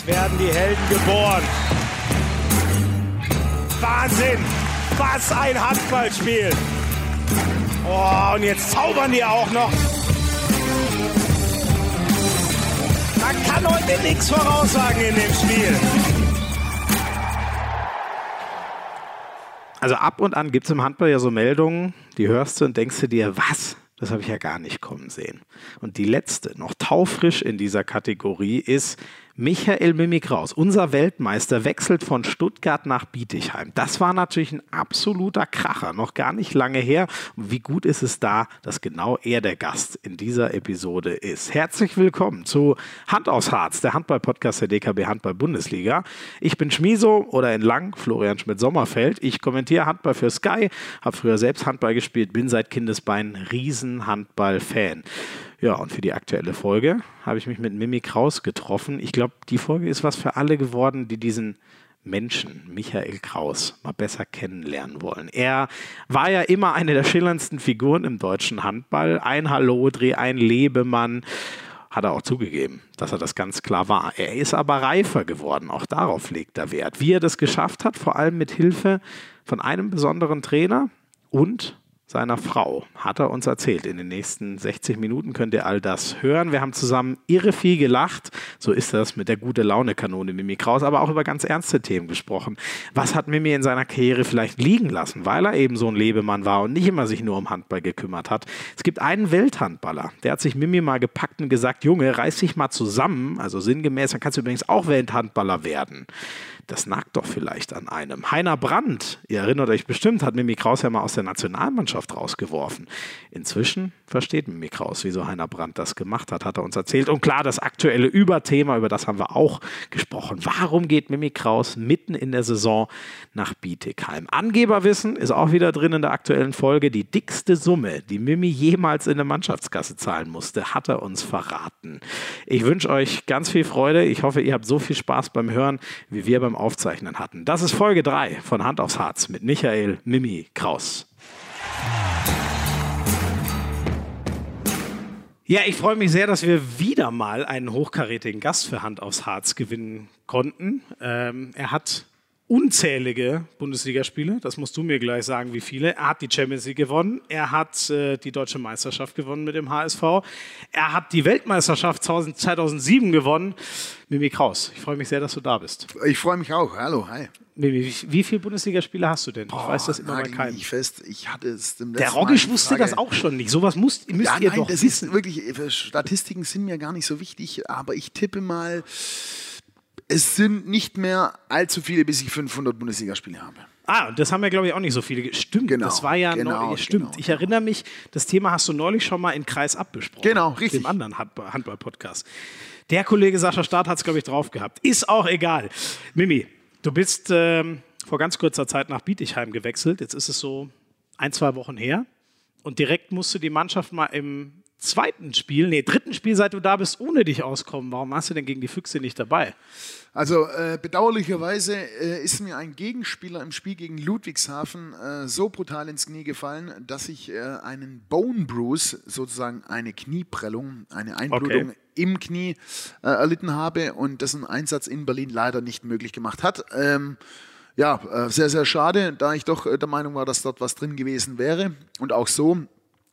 Jetzt werden die Helden geboren. Wahnsinn! Was ein Handballspiel! Oh, und jetzt zaubern die auch noch. Man kann heute nichts voraussagen in dem Spiel. Also ab und an gibt es im Handball ja so Meldungen, die hörst du und denkst du dir, was? Das habe ich ja gar nicht kommen sehen. Und die letzte, noch taufrisch in dieser Kategorie, ist Michael Mimikraus, unser Weltmeister, wechselt von Stuttgart nach Bietigheim. Das war natürlich ein absoluter Kracher, noch gar nicht lange her. Wie gut ist es da, dass genau er der Gast in dieser Episode ist. Herzlich willkommen zu Hand aus Harz, der Handball-Podcast der DKB Handball-Bundesliga. Ich bin Schmiso oder in Lang, Florian Schmidt-Sommerfeld. Ich kommentiere Handball für Sky, habe früher selbst Handball gespielt, bin seit Kindesbein Riesen-Handball-Fan. Ja, und für die aktuelle Folge habe ich mich mit Mimi Kraus getroffen. Ich glaube, die Folge ist was für alle geworden, die diesen Menschen, Michael Kraus, mal besser kennenlernen wollen. Er war ja immer eine der schillerndsten Figuren im deutschen Handball. Ein Hallodri, ein Lebemann. Hat er auch zugegeben, dass er das ganz klar war. Er ist aber reifer geworden. Auch darauf legt er Wert. Wie er das geschafft hat, vor allem mit Hilfe von einem besonderen Trainer und seiner Frau, hat er uns erzählt. In den nächsten 60 Minuten könnt ihr all das hören. Wir haben zusammen irre viel gelacht. So ist das mit der gute Laune-Kanone Mimi Kraus, aber auch über ganz ernste Themen gesprochen. Was hat Mimi in seiner Karriere vielleicht liegen lassen, weil er eben so ein Lebemann war und nicht immer sich nur um Handball gekümmert hat? Es gibt einen Welthandballer, der hat sich Mimi mal gepackt und gesagt, Junge, reiß dich mal zusammen, also sinngemäß, dann kannst du übrigens auch Welthandballer werden das nagt doch vielleicht an einem. Heiner Brandt, ihr erinnert euch bestimmt, hat Mimi Kraus ja mal aus der Nationalmannschaft rausgeworfen. Inzwischen versteht Mimi Kraus, wieso Heiner Brandt das gemacht hat, hat er uns erzählt. Und klar, das aktuelle Überthema, über das haben wir auch gesprochen. Warum geht Mimi Kraus mitten in der Saison nach Bietigheim? Angeberwissen ist auch wieder drin in der aktuellen Folge. Die dickste Summe, die Mimi jemals in der Mannschaftskasse zahlen musste, hat er uns verraten. Ich wünsche euch ganz viel Freude. Ich hoffe, ihr habt so viel Spaß beim Hören, wie wir beim Aufzeichnen hatten. Das ist Folge 3 von Hand aufs Harz mit Michael Mimi Kraus. Ja, ich freue mich sehr, dass wir wieder mal einen hochkarätigen Gast für Hand aufs Harz gewinnen konnten. Ähm, er hat unzählige Bundesligaspiele, das musst du mir gleich sagen, wie viele. Er hat die Champions League gewonnen, er hat äh, die deutsche Meisterschaft gewonnen mit dem HSV, er hat die Weltmeisterschaft 2007 gewonnen. Mimi Kraus, ich freue mich sehr, dass du da bist. Ich freue mich auch. Hallo, hi. Mimi, wie, wie viele Bundesligaspiele hast du denn? Ich weiß das immer bei keinem. Ich fest, ich hatte es dem Der Roggisch wusste das auch schon nicht. Sowas muss, müsst ja, ihr nein, doch das wissen. ist wirklich, Statistiken sind mir gar nicht so wichtig, aber ich tippe mal, es sind nicht mehr allzu viele, bis ich 500 Bundesligaspiele habe. Ah, das haben ja, glaube ich, auch nicht so viele. Stimmt, Genau, das war ja genau, neulich. Stimmt, genau, ich erinnere mich, das Thema hast du neulich schon mal in Kreis abbesprochen. Genau, richtig. Dem anderen Handball- Handball-Podcast. Der Kollege Sascha Staat hat es, glaube ich, drauf gehabt. Ist auch egal. Mimi, du bist ähm, vor ganz kurzer Zeit nach Bietigheim gewechselt. Jetzt ist es so ein, zwei Wochen her. Und direkt musste die Mannschaft mal im zweiten Spiel, nee, dritten Spiel, seit du da bist, ohne dich auskommen. Warum hast du denn gegen die Füchse nicht dabei? Also äh, bedauerlicherweise äh, ist mir ein Gegenspieler im Spiel gegen Ludwigshafen äh, so brutal ins Knie gefallen, dass ich äh, einen Bone Bruise, sozusagen eine Knieprellung, eine Einblutung Okay. im Knie äh, erlitten habe und das ein Einsatz in Berlin leider nicht möglich gemacht hat. Ähm, ja, äh, sehr, sehr schade, da ich doch der Meinung war, dass dort was drin gewesen wäre. Und auch so,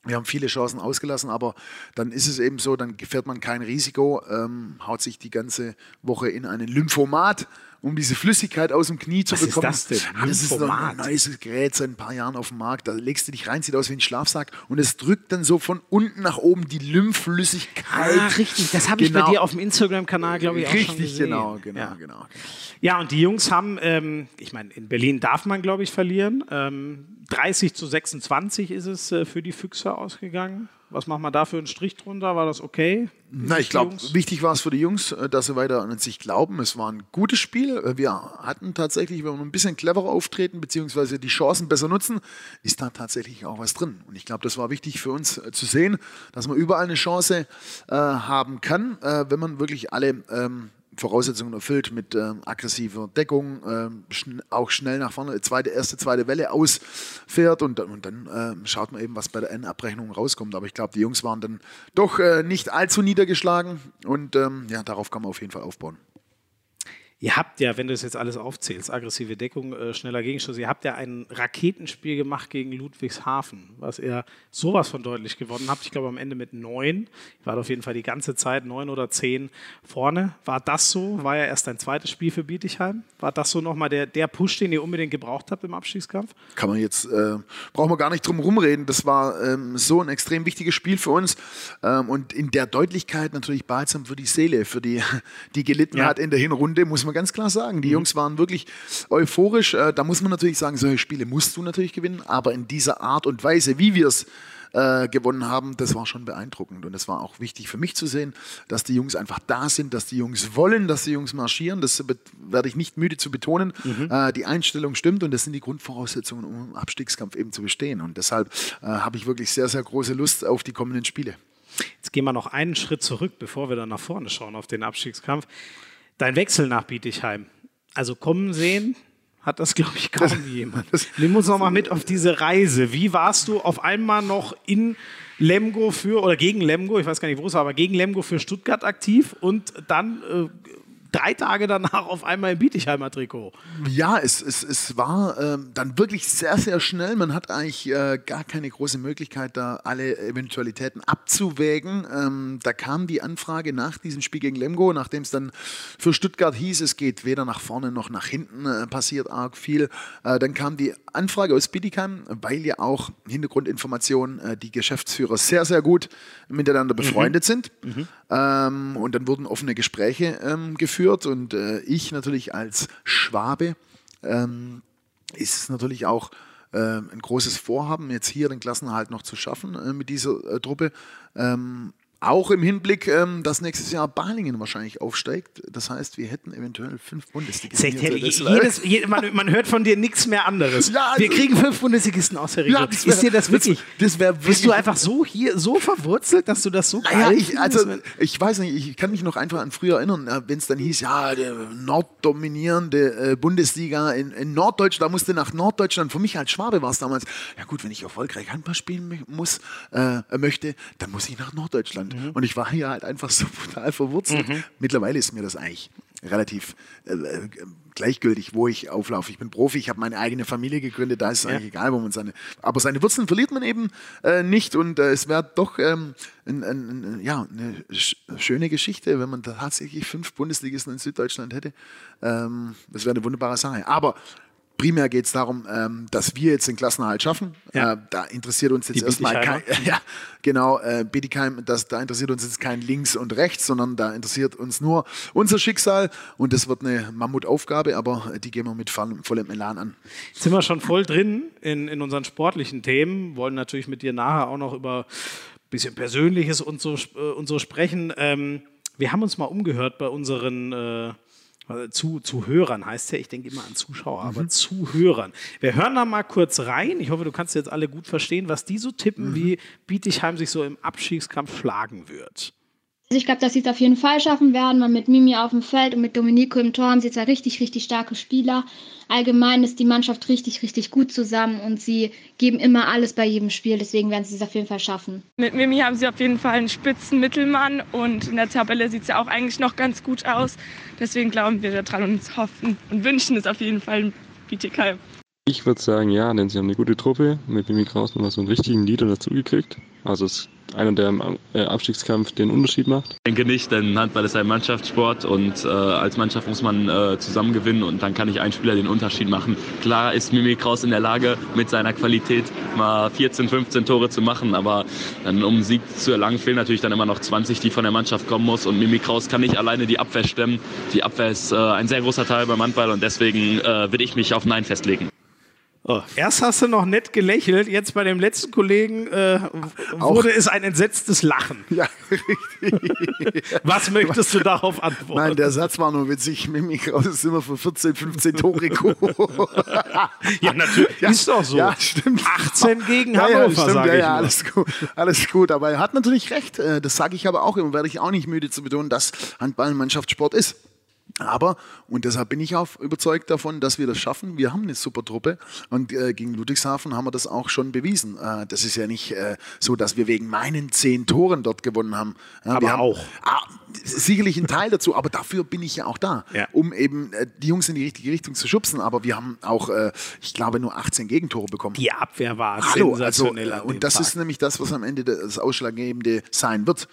wir haben viele Chancen ausgelassen, aber dann ist es eben so, dann fährt man kein Risiko, ähm, haut sich die ganze Woche in einen Lymphomat, um diese Flüssigkeit aus dem Knie zu Was ist bekommen. das denn? Ah, das ist ein neues Gerät, seit ein paar Jahren auf dem Markt. Da legst du dich rein, sieht aus wie ein Schlafsack und es drückt dann so von unten nach oben die Lymphflüssigkeit. Ah, richtig. Das habe ich bei Genau. dir auf dem Instagram-Kanal, glaube ich, auch schon Richtig, gesehen. genau, genau, Ja. genau. Ja, und die Jungs haben, ähm, ich meine, in Berlin darf man, glaube ich, verlieren. Ähm, 30 zu 26 ist es äh, für die Füchse ausgegangen. Was macht man da für einen Strich drunter? War das okay? Na, ich glaube, wichtig war es für die Jungs, äh, dass sie weiter an sich glauben. Es war ein gutes Spiel. Äh, Wir hatten tatsächlich, wenn wir ein bisschen cleverer auftreten, beziehungsweise die Chancen besser nutzen, ist da tatsächlich auch was drin. Und ich glaube, das war wichtig für uns äh, zu sehen, dass man überall eine Chance äh, haben kann, äh, wenn man wirklich alle ähm, Voraussetzungen erfüllt mit ähm, aggressiver Deckung, ähm, schn auch schnell nach vorne, zweite, erste, zweite Welle ausfährt und, dann- und dann ähm, schaut man eben, was bei der Endabrechnung rauskommt. Aber ich glaube, die Jungs waren dann doch äh, nicht allzu niedergeschlagen und ähm, ja, darauf kann man auf jeden Fall aufbauen. Ihr habt ja, wenn du es jetzt alles aufzählst, aggressive Deckung, äh, schneller Gegenschuss, ihr habt ja ein Raketenspiel gemacht gegen Ludwigshafen, was ihr sowas von deutlich gewonnen habt. Ich glaube am Ende mit neun. Ihr wart auf jeden Fall die ganze Zeit neun oder zehn vorne. War das so? War ja erst ein zweites Spiel für Bietigheim. War das so nochmal der, der Push, den ihr unbedingt gebraucht habt im Abstiegskampf? Kann man jetzt, äh, brauchen wir gar nicht drum rumreden. Das war ähm, so ein extrem wichtiges Spiel für uns. Ähm, und in der Deutlichkeit natürlich balsam für die Seele, für die, die gelitten ja. hat in der Hinrunde, muss man man ganz klar sagen. Die mhm. Jungs waren wirklich euphorisch. Äh, da muss man natürlich sagen, solche Spiele musst du natürlich gewinnen, aber in dieser Art und Weise, wie wir es äh, gewonnen haben, das war schon beeindruckend. Und es war auch wichtig für mich zu sehen, dass die Jungs einfach da sind, dass die Jungs wollen, dass die Jungs marschieren. Das werde ich nicht müde zu betonen. Mhm. Äh, die Einstellung stimmt und das sind die Grundvoraussetzungen, um im Abstiegskampf eben zu bestehen. Und deshalb äh, habe ich wirklich sehr, sehr große Lust auf die kommenden Spiele. Jetzt gehen wir noch einen Schritt zurück, bevor wir dann nach vorne schauen auf den Abstiegskampf. Dein Wechsel nach Bietigheim. Also kommen sehen, hat das, glaube ich, kaum jemand. Nimm uns noch mal mit auf diese Reise. Wie warst du auf einmal noch in Lemgo für, oder gegen Lemgo, ich weiß gar nicht, wo es war, aber gegen Lemgo für Stuttgart aktiv und dann äh, drei Tage danach auf einmal im Bietigheimer Trikot. Ja, es, es, es war ähm, dann wirklich sehr, sehr schnell. Man hat eigentlich äh, gar keine große Möglichkeit, da alle Eventualitäten abzuwägen. Ähm, da kam die Anfrage nach diesem Spiel gegen Lemgo, nachdem es dann für Stuttgart hieß, es geht weder nach vorne noch nach hinten, äh, passiert arg viel. Äh, dann kam die Anfrage aus Bietigheim, weil ja auch Hintergrundinformationen äh, die Geschäftsführer sehr, sehr gut miteinander befreundet mhm. sind. Mhm. Ähm, und dann wurden offene Gespräche ähm, geführt und äh, ich natürlich als Schwabe ähm, ist es natürlich auch äh, ein großes Vorhaben, jetzt hier den Klassenhalt noch zu schaffen äh, mit dieser äh, Truppe. Ähm, auch im Hinblick, ähm, dass nächstes Jahr Balingen wahrscheinlich aufsteigt. Das heißt, wir hätten eventuell fünf Bundesligisten. Jedes, jedes, man, man, hört von dir nichts mehr anderes. Ja, also, wir kriegen fünf Bundesligisten aus der Region. Ja, wär, ist dir das wirklich? Das, das bist du einfach so hier so verwurzelt, dass du das so naja, ich, also, ich weiß nicht, ich kann mich noch einfach an früher erinnern, äh, wenn es dann hieß, ja, der norddominierende äh, Bundesliga in, in Norddeutschland, da musste nach Norddeutschland. Für mich als Schwabe war es damals, ja gut, wenn ich erfolgreich Handball spielen muss, äh, möchte, dann muss ich nach Norddeutschland. Deutschland. Mhm. Und ich war hier halt einfach so total verwurzelt. Mhm. Mittlerweile ist mir das eigentlich relativ äh, äh, gleichgültig, wo ich auflaufe. Ich bin Profi, ich habe meine eigene Familie gegründet, da ist es ja. eigentlich egal, wo man seine. Aber seine Wurzeln verliert man eben äh, nicht und äh, es wäre doch ähm, ein, ein, ein, ja, eine sch schöne Geschichte, wenn man tatsächlich fünf Bundesligisten in Süddeutschland hätte. Ähm, das wäre eine wunderbare Sache. Aber primär geht es darum, ähm, dass wir jetzt den Klassenerhalt schaffen. Ja. Äh, da interessiert uns jetzt erstmal kein, ja, genau, äh, Bietigheim, das, da interessiert uns jetzt kein Links und Rechts, sondern da interessiert uns nur unser Schicksal und das wird eine Mammutaufgabe, aber die gehen wir mit vollem, vollem Elan an. Jetzt sind wir schon voll drin in, in unseren sportlichen Themen, wollen natürlich mit dir nachher auch noch über ein bisschen Persönliches und so, äh, und so sprechen. Ähm, wir haben uns mal umgehört bei unseren äh, also zu, zu Hörern heißt ja, ich denke immer an Zuschauer, aber mhm. zu Hörern. Wir hören da mal kurz rein. Ich hoffe, du kannst jetzt alle gut verstehen, was die so tippen, mhm. wie Bietigheim sich so im Abstiegskampf schlagen wird. Also ich glaube, dass sie es auf jeden Fall schaffen werden, weil mit Mimi auf dem Feld und mit Domenico im Tor haben sie zwei richtig, richtig starke Spieler. Allgemein ist die Mannschaft richtig, richtig gut zusammen und sie geben immer alles bei jedem Spiel. Deswegen werden sie es auf jeden Fall schaffen. Mit Mimi haben sie auf jeden Fall einen spitzen Mittelmann und in der Tabelle sieht es ja auch eigentlich noch ganz gut aus. Deswegen glauben wir daran und hoffen und wünschen es auf jeden Fall BTK. Ich würde sagen, ja, denn sie haben eine gute Truppe. Mit Mimi Kraus nochmal so einen richtigen Leader dazugekriegt. Also es einer, der im äh, Abstiegskampf den Unterschied macht? Ich denke nicht, denn Handball ist ein Mannschaftssport und äh, als Mannschaft muss man äh, zusammen gewinnen und dann kann nicht ein Spieler den Unterschied machen. Klar ist Mimi Kraus in der Lage, mit seiner Qualität mal 14, 15 Tore zu machen, aber dann, um einen Sieg zu erlangen, fehlen natürlich dann immer noch 20, die von der Mannschaft kommen muss und Mimi Kraus kann nicht alleine die Abwehr stemmen. Die Abwehr ist äh, ein sehr großer Teil beim Handball und deswegen äh, würde ich mich auf Nein festlegen. Oh. Erst hast du noch nett gelächelt, jetzt bei dem letzten Kollegen äh, wurde es ein entsetztes Lachen. Ja, richtig. Was möchtest du darauf antworten? Nein, der Satz war nur witzig. Mimi Kraus ist immer für 14, 15 Tore Ja, natürlich. Ja, ist doch so. Ja, stimmt. 18 gegen ja, Hannover, ja, stimmt, ja, ja, alles gut, alles gut. Aber er hat natürlich recht. Äh, das sage ich aber auch immer, werde ich auch nicht müde zu betonen, dass Handball ein Mannschaftssport ist. Aber, und deshalb bin ich auch überzeugt davon, dass wir das schaffen. Wir haben eine super Truppe und äh, gegen Ludwigshafen haben wir das auch schon bewiesen. Äh, das ist ja nicht äh, so, dass wir wegen meinen zehn Toren dort gewonnen haben. Aber haben, auch. Ah, sicherlich ein Teil dazu, aber dafür bin ich ja auch da, Ja. um eben äh, die Jungs in die richtige Richtung zu schubsen. Aber wir haben auch, äh, ich glaube, nur 18 Gegentore bekommen. Die Abwehr war Hallo, also, sensationell. dem und das Tag. ist nämlich das, was am Ende das Ausschlaggebende sein wird.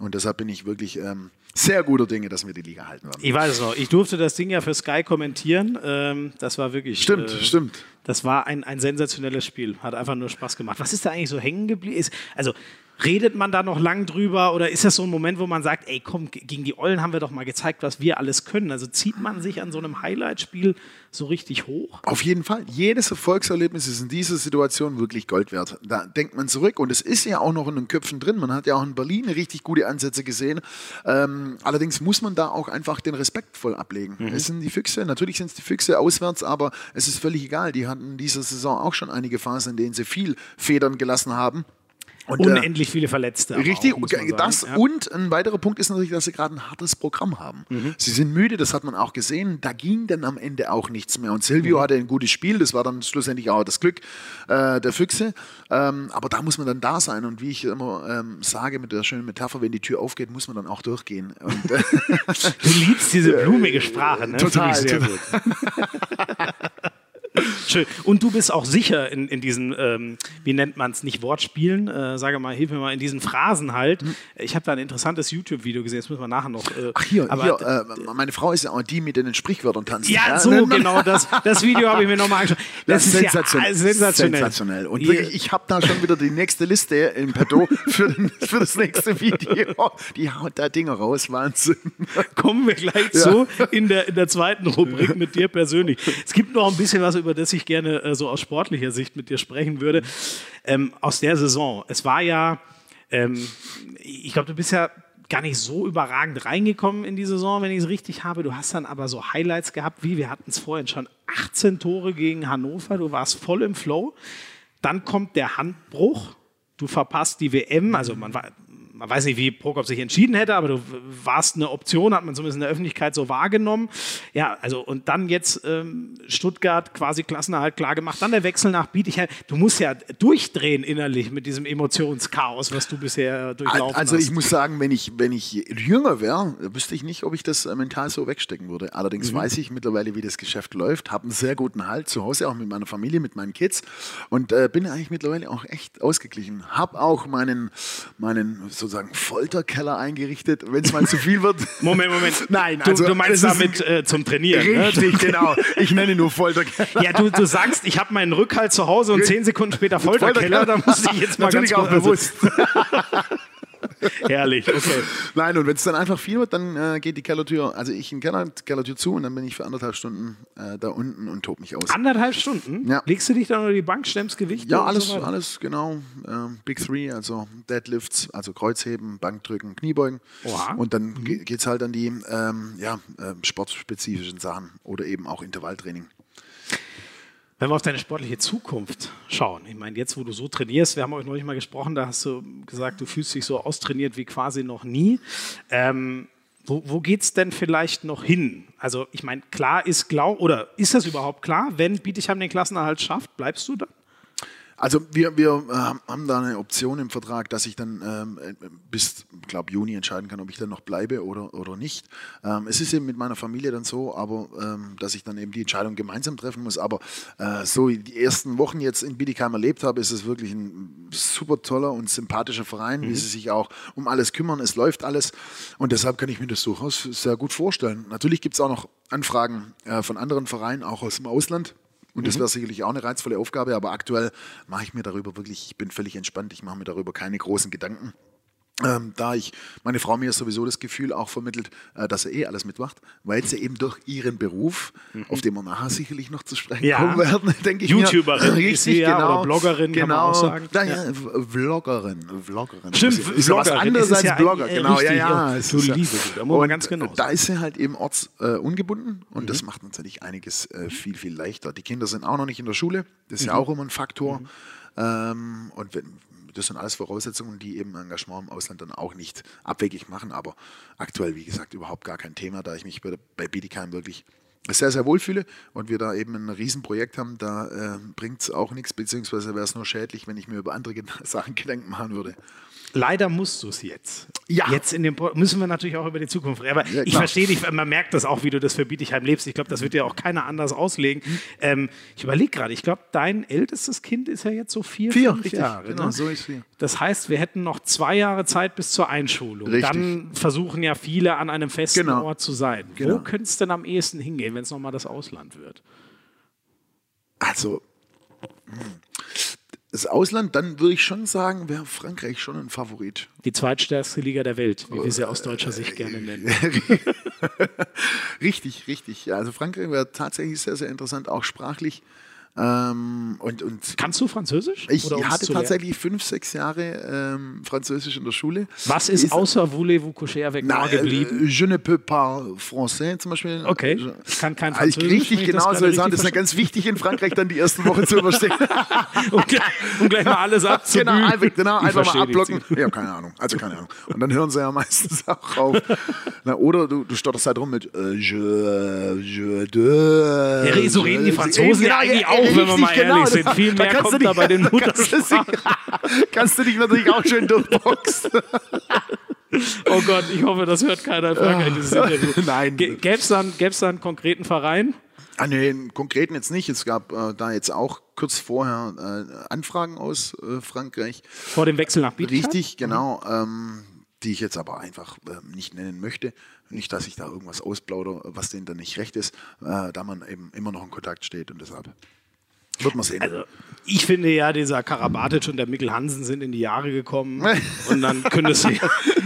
Und deshalb bin ich wirklich ähm, sehr guter Dinge, dass wir die Liga halten werden. Ich weiß es noch. Ich durfte das Ding ja für Sky kommentieren. Ähm, das war wirklich. Stimmt, äh, stimmt. Das war ein, ein sensationelles Spiel. Hat einfach nur Spaß gemacht. Was ist da eigentlich so hängen geblieben? Also redet man da noch lang drüber oder ist das so ein Moment, wo man sagt, ey komm, gegen die Ollen haben wir doch mal gezeigt, was wir alles können. Also zieht man sich an so einem Highlight-Spiel so richtig hoch? Auf jeden Fall. Jedes Erfolgserlebnis ist in dieser Situation wirklich Gold wert. Da denkt man zurück und es ist ja auch noch in den Köpfen drin. Man hat ja auch in Berlin richtig gute Ansätze gesehen. Ähm, allerdings muss man da auch einfach den Respekt voll ablegen. Es sind die Füchse, natürlich sind es die Füchse auswärts, aber es ist völlig egal. Die hatten in dieser Saison auch schon einige Phasen, in denen sie viel Federn gelassen haben. Und, äh, Unendlich viele Verletzte. Richtig, auch, das Ja. und ein weiterer Punkt ist natürlich, dass sie gerade ein hartes Programm haben. Mhm. Sie sind müde, das hat man auch gesehen. Da ging dann am Ende auch nichts mehr. Und Mhm. Silvio hatte ein gutes Spiel, das war dann schlussendlich auch das Glück äh, der Füchse. Ähm, aber da muss man dann da sein. Und wie ich immer ähm, sage mit der schönen Metapher, wenn die Tür aufgeht, muss man dann auch durchgehen. Und, äh, Du liebst diese blumige Sprache, ne? Total, sehr total. Schön. Und du bist auch sicher in, in diesen, ähm, wie nennt man es, nicht Wortspielen, äh, sage mal, hilf mir mal, in diesen Phrasen halt. Ich habe da ein interessantes YouTube-Video gesehen, das müssen wir nachher noch. Äh, Ach hier, aber, hier äh, meine Frau ist ja auch die mit den Sprichwörtern tanzt. Ja, so ne, ne, genau, das, das Video habe ich mir nochmal angeschaut. Das, ist sensationell. Ja sensationell. sensationell. Und wirklich, ich habe da schon wieder die nächste Liste im Petto für, den, für das nächste Video. Die haut da Dinge raus, Wahnsinn. kommen wir gleich zu in der, in der zweiten Rubrik mit dir persönlich. Es gibt noch ein bisschen was, über das ich gerne äh, so aus sportlicher Sicht mit dir sprechen würde. Ähm, aus der Saison. Es war ja, ähm, ich glaube, du bist ja gar nicht so überragend reingekommen in die Saison, wenn ich es richtig habe. Du hast dann aber so Highlights gehabt, wie wir hatten es vorhin schon, 18 Tore gegen Hannover, du warst voll im Flow. Dann kommt der Handbruch, du verpasst die WM, also man war, man weiß nicht, wie Prokop sich entschieden hätte, aber du warst eine Option, hat man zumindest in der Öffentlichkeit so wahrgenommen. Ja, also und dann jetzt ähm, Stuttgart quasi Klassenerhalt klar gemacht, dann der Wechsel nach Bietigheim. Du musst ja durchdrehen innerlich mit diesem Emotionschaos, was du bisher durchlaufen Also hast. ich muss sagen, wenn ich, wenn ich jünger wäre, wüsste ich nicht, ob ich das äh, mental so wegstecken würde. Allerdings Mhm. weiß ich mittlerweile, wie das Geschäft läuft, habe einen sehr guten Halt zu Hause, auch mit meiner Familie, mit meinen Kids und äh, bin eigentlich mittlerweile auch echt ausgeglichen. Habe auch meinen, meinen sozusagen Folterkeller eingerichtet, wenn es mal zu viel wird. Moment, Moment. Nein, du, also du meinst damit äh, zum Trainieren. Ne? Richtig, genau. Ich nenne nur Folterkeller. Ja, du, du sagst, ich habe meinen Rückhalt zu Hause und zehn Sekunden später Folterkeller, da muss ich jetzt mal Natürlich ganz auch bewusst. Herrlich, okay. Nein, und wenn es dann einfach viel wird, dann äh, geht die Kellertür, also ich in Keller, Kellertür zu und dann bin ich für anderthalb Stunden äh, da unten und tob mich aus. Anderthalb Stunden? Ja. Legst du dich dann unter die Bank, stemmst Gewichte? Ja, alles, so alles genau. Ähm, Big Three, also Deadlifts, also Kreuzheben, Bankdrücken, Kniebeugen. Oha. Und dann ge- geht es halt an die ähm, ja, ähm, sportspezifischen Sachen oder eben auch Intervalltraining. Wenn wir auf deine sportliche Zukunft schauen, ich meine, jetzt, wo du so trainierst, wir haben euch neulich mal gesprochen, da hast du gesagt, du fühlst dich so austrainiert wie quasi noch nie. Ähm, wo wo geht es denn vielleicht noch hin? Also, ich meine, klar ist glaub, oder ist das überhaupt klar, wenn Bietigheim den Klassenerhalt schafft, bleibst du da? Also wir, wir äh, haben da eine Option im Vertrag, dass ich dann ähm, äh, bis, glaube Juni entscheiden kann, ob ich dann noch bleibe oder, oder nicht. Ähm, es ist eben mit meiner Familie dann so, aber ähm, dass ich dann eben die Entscheidung gemeinsam treffen muss. Aber äh, so wie die ersten Wochen jetzt in Bietigheim erlebt habe, ist es wirklich ein super toller und sympathischer Verein, wie sie sich auch um alles kümmern. Es läuft alles und deshalb kann ich mir das durchaus sehr gut vorstellen. Natürlich gibt es auch noch Anfragen äh, von anderen Vereinen, auch aus dem Ausland. Und das wäre sicherlich auch eine reizvolle Aufgabe, aber aktuell mache ich mir darüber wirklich, ich bin völlig entspannt, ich mache mir darüber keine großen Gedanken. Ähm, da ich, meine Frau mir sowieso das Gefühl auch vermittelt, äh, dass er eh alles mitmacht, weil sie eben durch ihren Beruf, auf den wir nachher sicherlich noch zu sprechen Ja. kommen werden, denke ich YouTuberin mir. sie ja, oder Bloggerin, kann man genau. auch sagen. Da, ja, Vloggerin, Vloggerin. Stimmt, ist, ist ja was Vloggerin anderes als ja Blogger, genau, richtig, ja, ja. Du liebe da muss man ganz genau Da ist sie halt eben ortsungebunden äh, ungebunden und Mhm. das macht natürlich einiges äh, viel, viel leichter. Die Kinder sind auch noch nicht in der Schule, das Mhm. ist ja auch immer ein Faktor. Ähm, und wenn, das sind alles Voraussetzungen, die eben Engagement im Ausland dann auch nicht abwegig machen. Aber aktuell, wie gesagt, überhaupt gar kein Thema, da ich mich bei, bei Bietigheim wirklich sehr, sehr wohlfühle und wir da eben ein Riesenprojekt haben, da äh, bringt es auch nichts, beziehungsweise wäre es nur schädlich, wenn ich mir über andere Sachen Gedanken machen würde. Leider musst du es jetzt. Ja. Jetzt in dem müssen wir natürlich auch über die Zukunft reden. Aber Ja, ich verstehe dich, man merkt das auch, wie du das für Bietigheim lebst. Ich glaube, das wird dir auch keiner anders auslegen. Mhm. Ähm, ich überlege gerade, ich glaube, dein ältestes Kind ist ja jetzt so vier, Vier, fünf richtig. Jahre. Genau, ne? so ist vier. Das heißt, wir hätten noch zwei Jahre Zeit bis zur Einschulung. Richtig. Dann versuchen ja viele an einem festen Genau. Ort zu sein. Genau. Wo könnte es denn am ehesten hingehen, wenn es nochmal das Ausland wird? Also, hm, das Ausland, dann würde ich schon sagen, wäre Frankreich schon ein Favorit. Die zweitstärkste Liga der Welt, wie wir sie aus deutscher Sicht gerne nennen. Richtig, richtig. Ja, also Frankreich wäre tatsächlich sehr, sehr interessant, auch sprachlich. Ähm, und, und Kannst du Französisch? ich hatte zu lernen? tatsächlich fünf, sechs Jahre ähm, Französisch in der Schule. Was ist, außer Voulez-vous coucher avec moi geblieben? äh, je ne peux pas français zum Beispiel. Okay. Ich kann kein Ah, Französisch, wenn Richtig, genau so sagen. Das ist ja ganz wichtig in Frankreich, dann die ersten Wochen zu überstehen. um, gleich, um gleich mal alles abzubügeln. genau, einfach, genau, einfach mal abblocken. Ja, keine Ahnung. Also keine Ahnung. Und dann hören sie ja meistens auch auf. Na, oder du, du stotterst halt rum mit äh, je, je, de. Ja, so reden die Franzosen ja eigentlich auch, wenn wir mal richtig, ehrlich sind. Viel da mehr kommt du da bei den da kannst du dich- Muttersprachen. Kannst du dich natürlich auch schön durchboxen. Oh Gott, ich hoffe, das hört keiner in Frankreich, dieses Interview. Nein. Gäbe es dann, gäb's da einen konkreten Verein? Ah, nee, im Konkreten jetzt nicht. Es gab äh, da jetzt auch kurz vorher äh, Anfragen aus äh, Frankreich. Vor dem Wechsel nach Bietigheim? Richtig, genau. Ähm, die ich jetzt aber einfach ähm, nicht nennen möchte. Nicht, dass ich da irgendwas ausplaudere, was denen dann nicht recht ist, äh, da man eben immer noch in Kontakt steht und deshalb wird man sehen. Also, ich finde ja, dieser Karabatic und der Mikkel Hansen sind in die Jahre gekommen und dann könntest du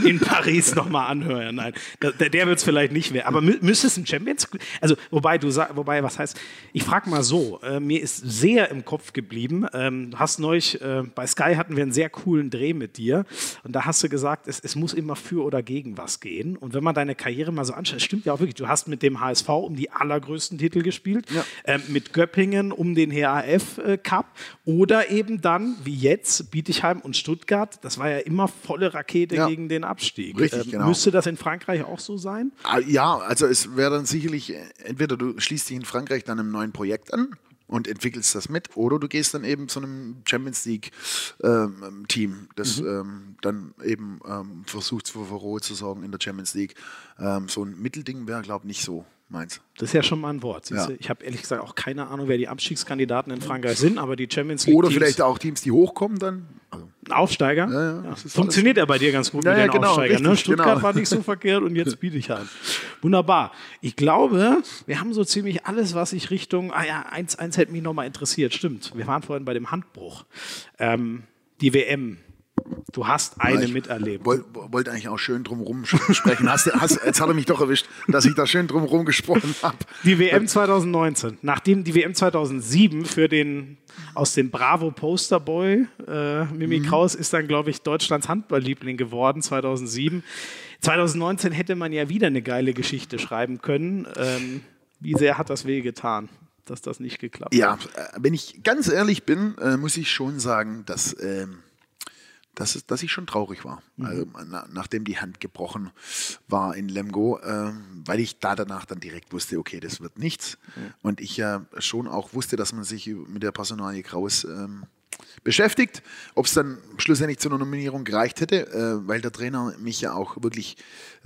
in Paris nochmal anhören. Nein, der, der wird es vielleicht nicht mehr. Aber mü müsste es ein Champions Also, wobei, du sag, wobei, was heißt, ich frage mal so, äh, mir ist sehr im Kopf geblieben. Ähm, du hast neulich, äh, bei Sky hatten wir einen sehr coolen Dreh mit dir und da hast du gesagt, es, es muss immer für oder gegen was gehen. Und wenn man deine Karriere mal so anschaut, stimmt ja auch wirklich, du hast mit dem HSV um die allergrößten Titel gespielt, Ja. ähm, mit Göppingen um den HAF äh, Cup oder eben dann, wie jetzt, Bietigheim und Stuttgart. Das war ja immer volle Rakete Ja. gegen den Abstieg. Ähm, Richtig, genau. Müsste das in Frankreich auch so sein? Ah, Ja, also es wäre dann sicherlich, äh, entweder du schließt dich in Frankreich dann einem neuen Projekt an und entwickelst das mit, oder du gehst dann eben zu einem Champions League ähm, Team, das ähm, dann eben ähm, versucht für Furore zu sorgen in der Champions League. Ähm, so ein Mittelding wäre, glaube ich, nicht so meins. Das ist ja schon mal ein Wort. Ja. Ich habe ehrlich gesagt auch keine Ahnung, wer die Abstiegskandidaten in Frankreich sind, aber die Champions League Oder vielleicht auch Teams, die hochkommen dann. Also, Aufsteiger. Ja, ja, Funktioniert ja bei dir ganz gut Ja, mit den genau, Aufsteigern. Ne? richtig, Stuttgart genau. war nicht so verkehrt und jetzt Bietigheim. Wunderbar. Ich glaube, wir haben so ziemlich alles, was ich Richtung. Ah ja, eins, eins hätte mich nochmal interessiert. Stimmt. Wir waren vorhin bei dem Handbruch. Ähm, die WM. Du hast eine ich miterlebt. woll- Wollte eigentlich auch schön drumherum sprechen. Hast, hast, jetzt hat er mich doch erwischt, dass ich da schön drumherum gesprochen habe. Die WM 2019, nachdem die WM 2007 für den aus dem Bravo Posterboy äh, Mimi Kraus ist dann, glaube ich, Deutschlands Handballliebling geworden 2007. 2019 hätte man ja wieder eine geile Geschichte schreiben können. Ähm, wie sehr hat das weh getan, dass das nicht geklappt Ja, hat? äh, wenn ich ganz ehrlich bin, äh, muss ich schon sagen, dass, ähm, dass, es- dass ich schon traurig war. Also, na, nachdem die Hand gebrochen war in Lemgo, ähm, weil ich da danach dann direkt wusste, okay, das wird nichts. Und ich ja schon auch wusste, dass man sich mit der Personalie Kraus ähm, beschäftigt. Ob es dann schlussendlich zu einer Nominierung gereicht hätte, äh, weil der Trainer mich ja auch wirklich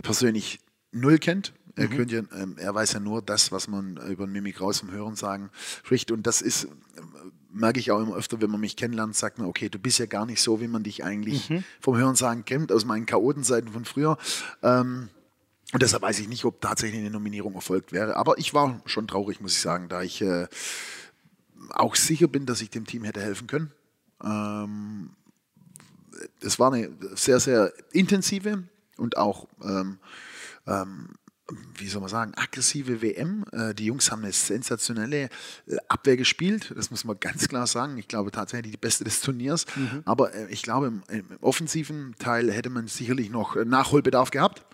persönlich null kennt. Er, könnte, ja, ähm, er weiß ja nur das, was man über den Mimik raus vom Hören sagen spricht. Und das ist, ähm, merke ich auch immer öfter, wenn man mich kennenlernt, sagt man, okay, du bist ja gar nicht so, wie man dich eigentlich vom Hören sagen kennt, aus meinen Chaotenzeiten von früher. Ähm, und deshalb weiß ich nicht, ob tatsächlich eine Nominierung erfolgt wäre. Aber ich war schon traurig, muss ich sagen, da ich äh, auch sicher bin, dass ich dem Team hätte helfen können. Ähm, es war eine sehr, sehr intensive und auch, ähm, ähm, wie soll man sagen, aggressive WM. Äh, die Jungs haben eine sensationelle äh, Abwehr gespielt, das muss man ganz klar sagen. Ich glaube tatsächlich die beste des Turniers. Aber äh, ich glaube, im, im offensiven Teil hätte man sicherlich noch Nachholbedarf gehabt.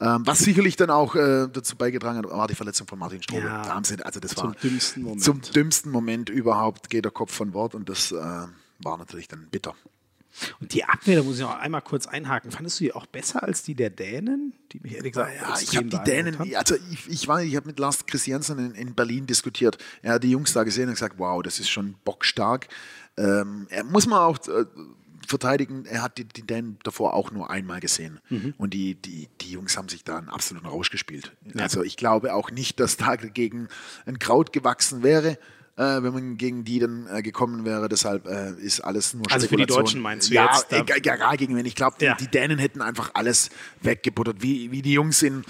Ähm, was sicherlich dann auch dazu beigetragen hat, war die Verletzung von Martin Strobel. Ja. Da haben sie, also das Zum war dümmsten Moment. Zum dümmsten Moment überhaupt geht der Kopf von Bord und das war natürlich dann bitter. Und die Abwehr, da muss ich auch einmal kurz einhaken. Fandest du die auch besser als die der Dänen? Die mich ehrlich gesagt ja, ich habe die Dänen, haben? also ich, ich war, ich habe mit Lars Christiansen in, in, Berlin diskutiert. Er hat die Jungs da gesehen und gesagt, wow, das ist schon bockstark. Ähm, er muss man auch äh, verteidigen, er hat die, die Dänen davor auch nur einmal gesehen. Mhm. Und die, die, die Jungs haben sich da einen absoluten Rausch gespielt. Ja. Also ich glaube auch nicht, dass da gegen ein Kraut gewachsen wäre äh, wenn man gegen die dann äh, gekommen wäre. Deshalb äh, ist alles nur Also für die Deutschen meinst du ja, jetzt? Ja, egal gegen wen. Ich glaube, die, ja. die, Dänen hätten einfach alles weggebuttert. Wie, wie die Jungs in,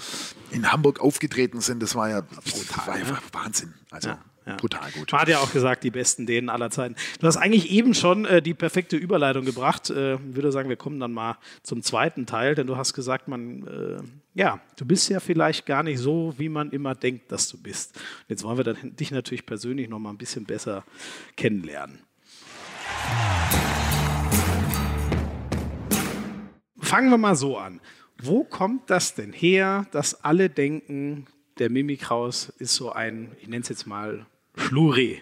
in Hamburg aufgetreten sind, das war ja, Brutal, war einfach Wahnsinn. Also ja. Ja. Brutal gut. Man hat ja auch gesagt, die besten Dänen aller Zeiten. Du hast eigentlich eben schon äh, die perfekte Überleitung gebracht. Äh, ich würde sagen, wir kommen dann mal zum zweiten Teil, denn du hast gesagt, man, äh, ja, du bist ja vielleicht gar nicht so, wie man immer denkt, dass du bist. Jetzt wollen wir dann dich natürlich persönlich noch mal ein bisschen besser kennenlernen. Fangen wir mal so an. Wo kommt das denn her, dass alle denken, der Mimikraus ist so ein, ich nenne es jetzt mal Schluri.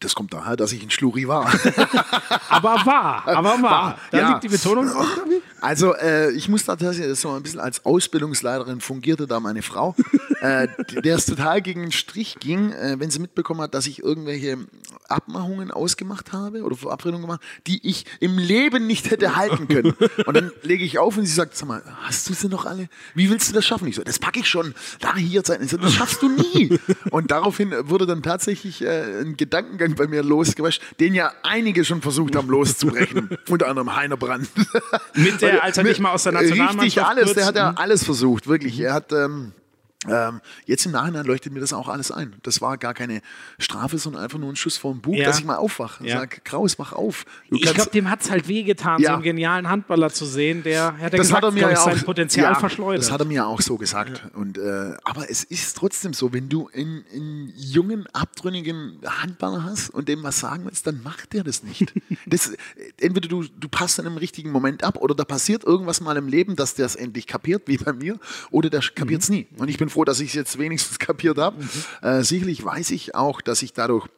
Das kommt daher, dass ich ein Schluri war. aber war, aber war. Da ja. liegt die Betonung drauf, Also äh, ich muss da tatsächlich, so ein bisschen als Ausbildungsleiterin fungierte da meine Frau, äh, der es total gegen den Strich ging, äh, wenn sie mitbekommen hat, dass ich irgendwelche Abmachungen ausgemacht habe oder Verabredungen gemacht, die ich im Leben nicht hätte halten können. Und dann lege ich auf und sie sagt, sag mal, hast du sie noch alle? Wie willst du das schaffen? Ich so, das packe ich schon. Da hier sein. So, das schaffst du nie. Und daraufhin wurde dann tatsächlich äh, ein Gedankengang bei mir losgewascht, den ja einige schon versucht haben loszubrechen. Unter anderem Heiner Brandt. Mit der, als er nicht mal aus der Nationalmannschaft Richtig alles, der hat ja alles versucht, wirklich. Er hat ähm, ähm, jetzt im Nachhinein leuchtet mir das auch alles ein. Das war gar keine Strafe, sondern einfach nur ein Schuss vor dem Bug, ja. dass ich mal aufwache und ja. sage, Kraus, wach auf. Du ich glaube, dem hat es halt wehgetan, ja. so einen genialen Handballer zu sehen, der hat das gesagt, hat er mir ja auch, sein Potenzial verschleudert. Das hat er mir auch so gesagt. Und, äh, aber es ist trotzdem so, wenn du einen, einen jungen, abtrünnigen Handballer hast und dem was sagen willst, dann macht der das nicht. das, entweder du, du passt in einem richtigen Moment ab oder da passiert irgendwas mal im Leben, dass der es endlich kapiert, wie bei mir, oder der kapiert es mhm. nie. Und ich bin froh, dass ich es jetzt wenigstens kapiert habe. Mhm. Äh, sicherlich weiß ich auch, dass ich dadurch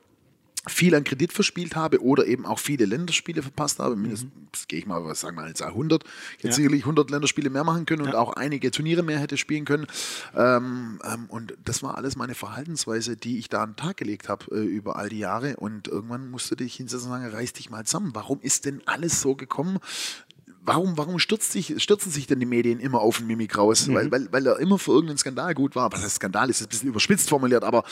viel an Kredit verspielt habe oder eben auch viele Länderspiele verpasst habe. Mindestens mhm. gehe ich mal, was sagen wir jetzt 100. Ich hätte ja. sicherlich 100 Länderspiele mehr machen können ja. und auch einige Turniere mehr hätte spielen können. Ähm, ähm, und das war alles meine Verhaltensweise, die ich da an den Tag gelegt habe äh, über all die Jahre. Und irgendwann musste dich hinsetzen und sagen, reiß dich mal zusammen. Warum ist denn alles so gekommen? Warum, warum stürzt sich, stürzen sich denn die Medien immer auf den Mimi Kraus? Mhm. Weil, weil, weil er immer für irgendeinen Skandal gut war. Was heißt Skandal? Ist ein bisschen überspitzt formuliert, aber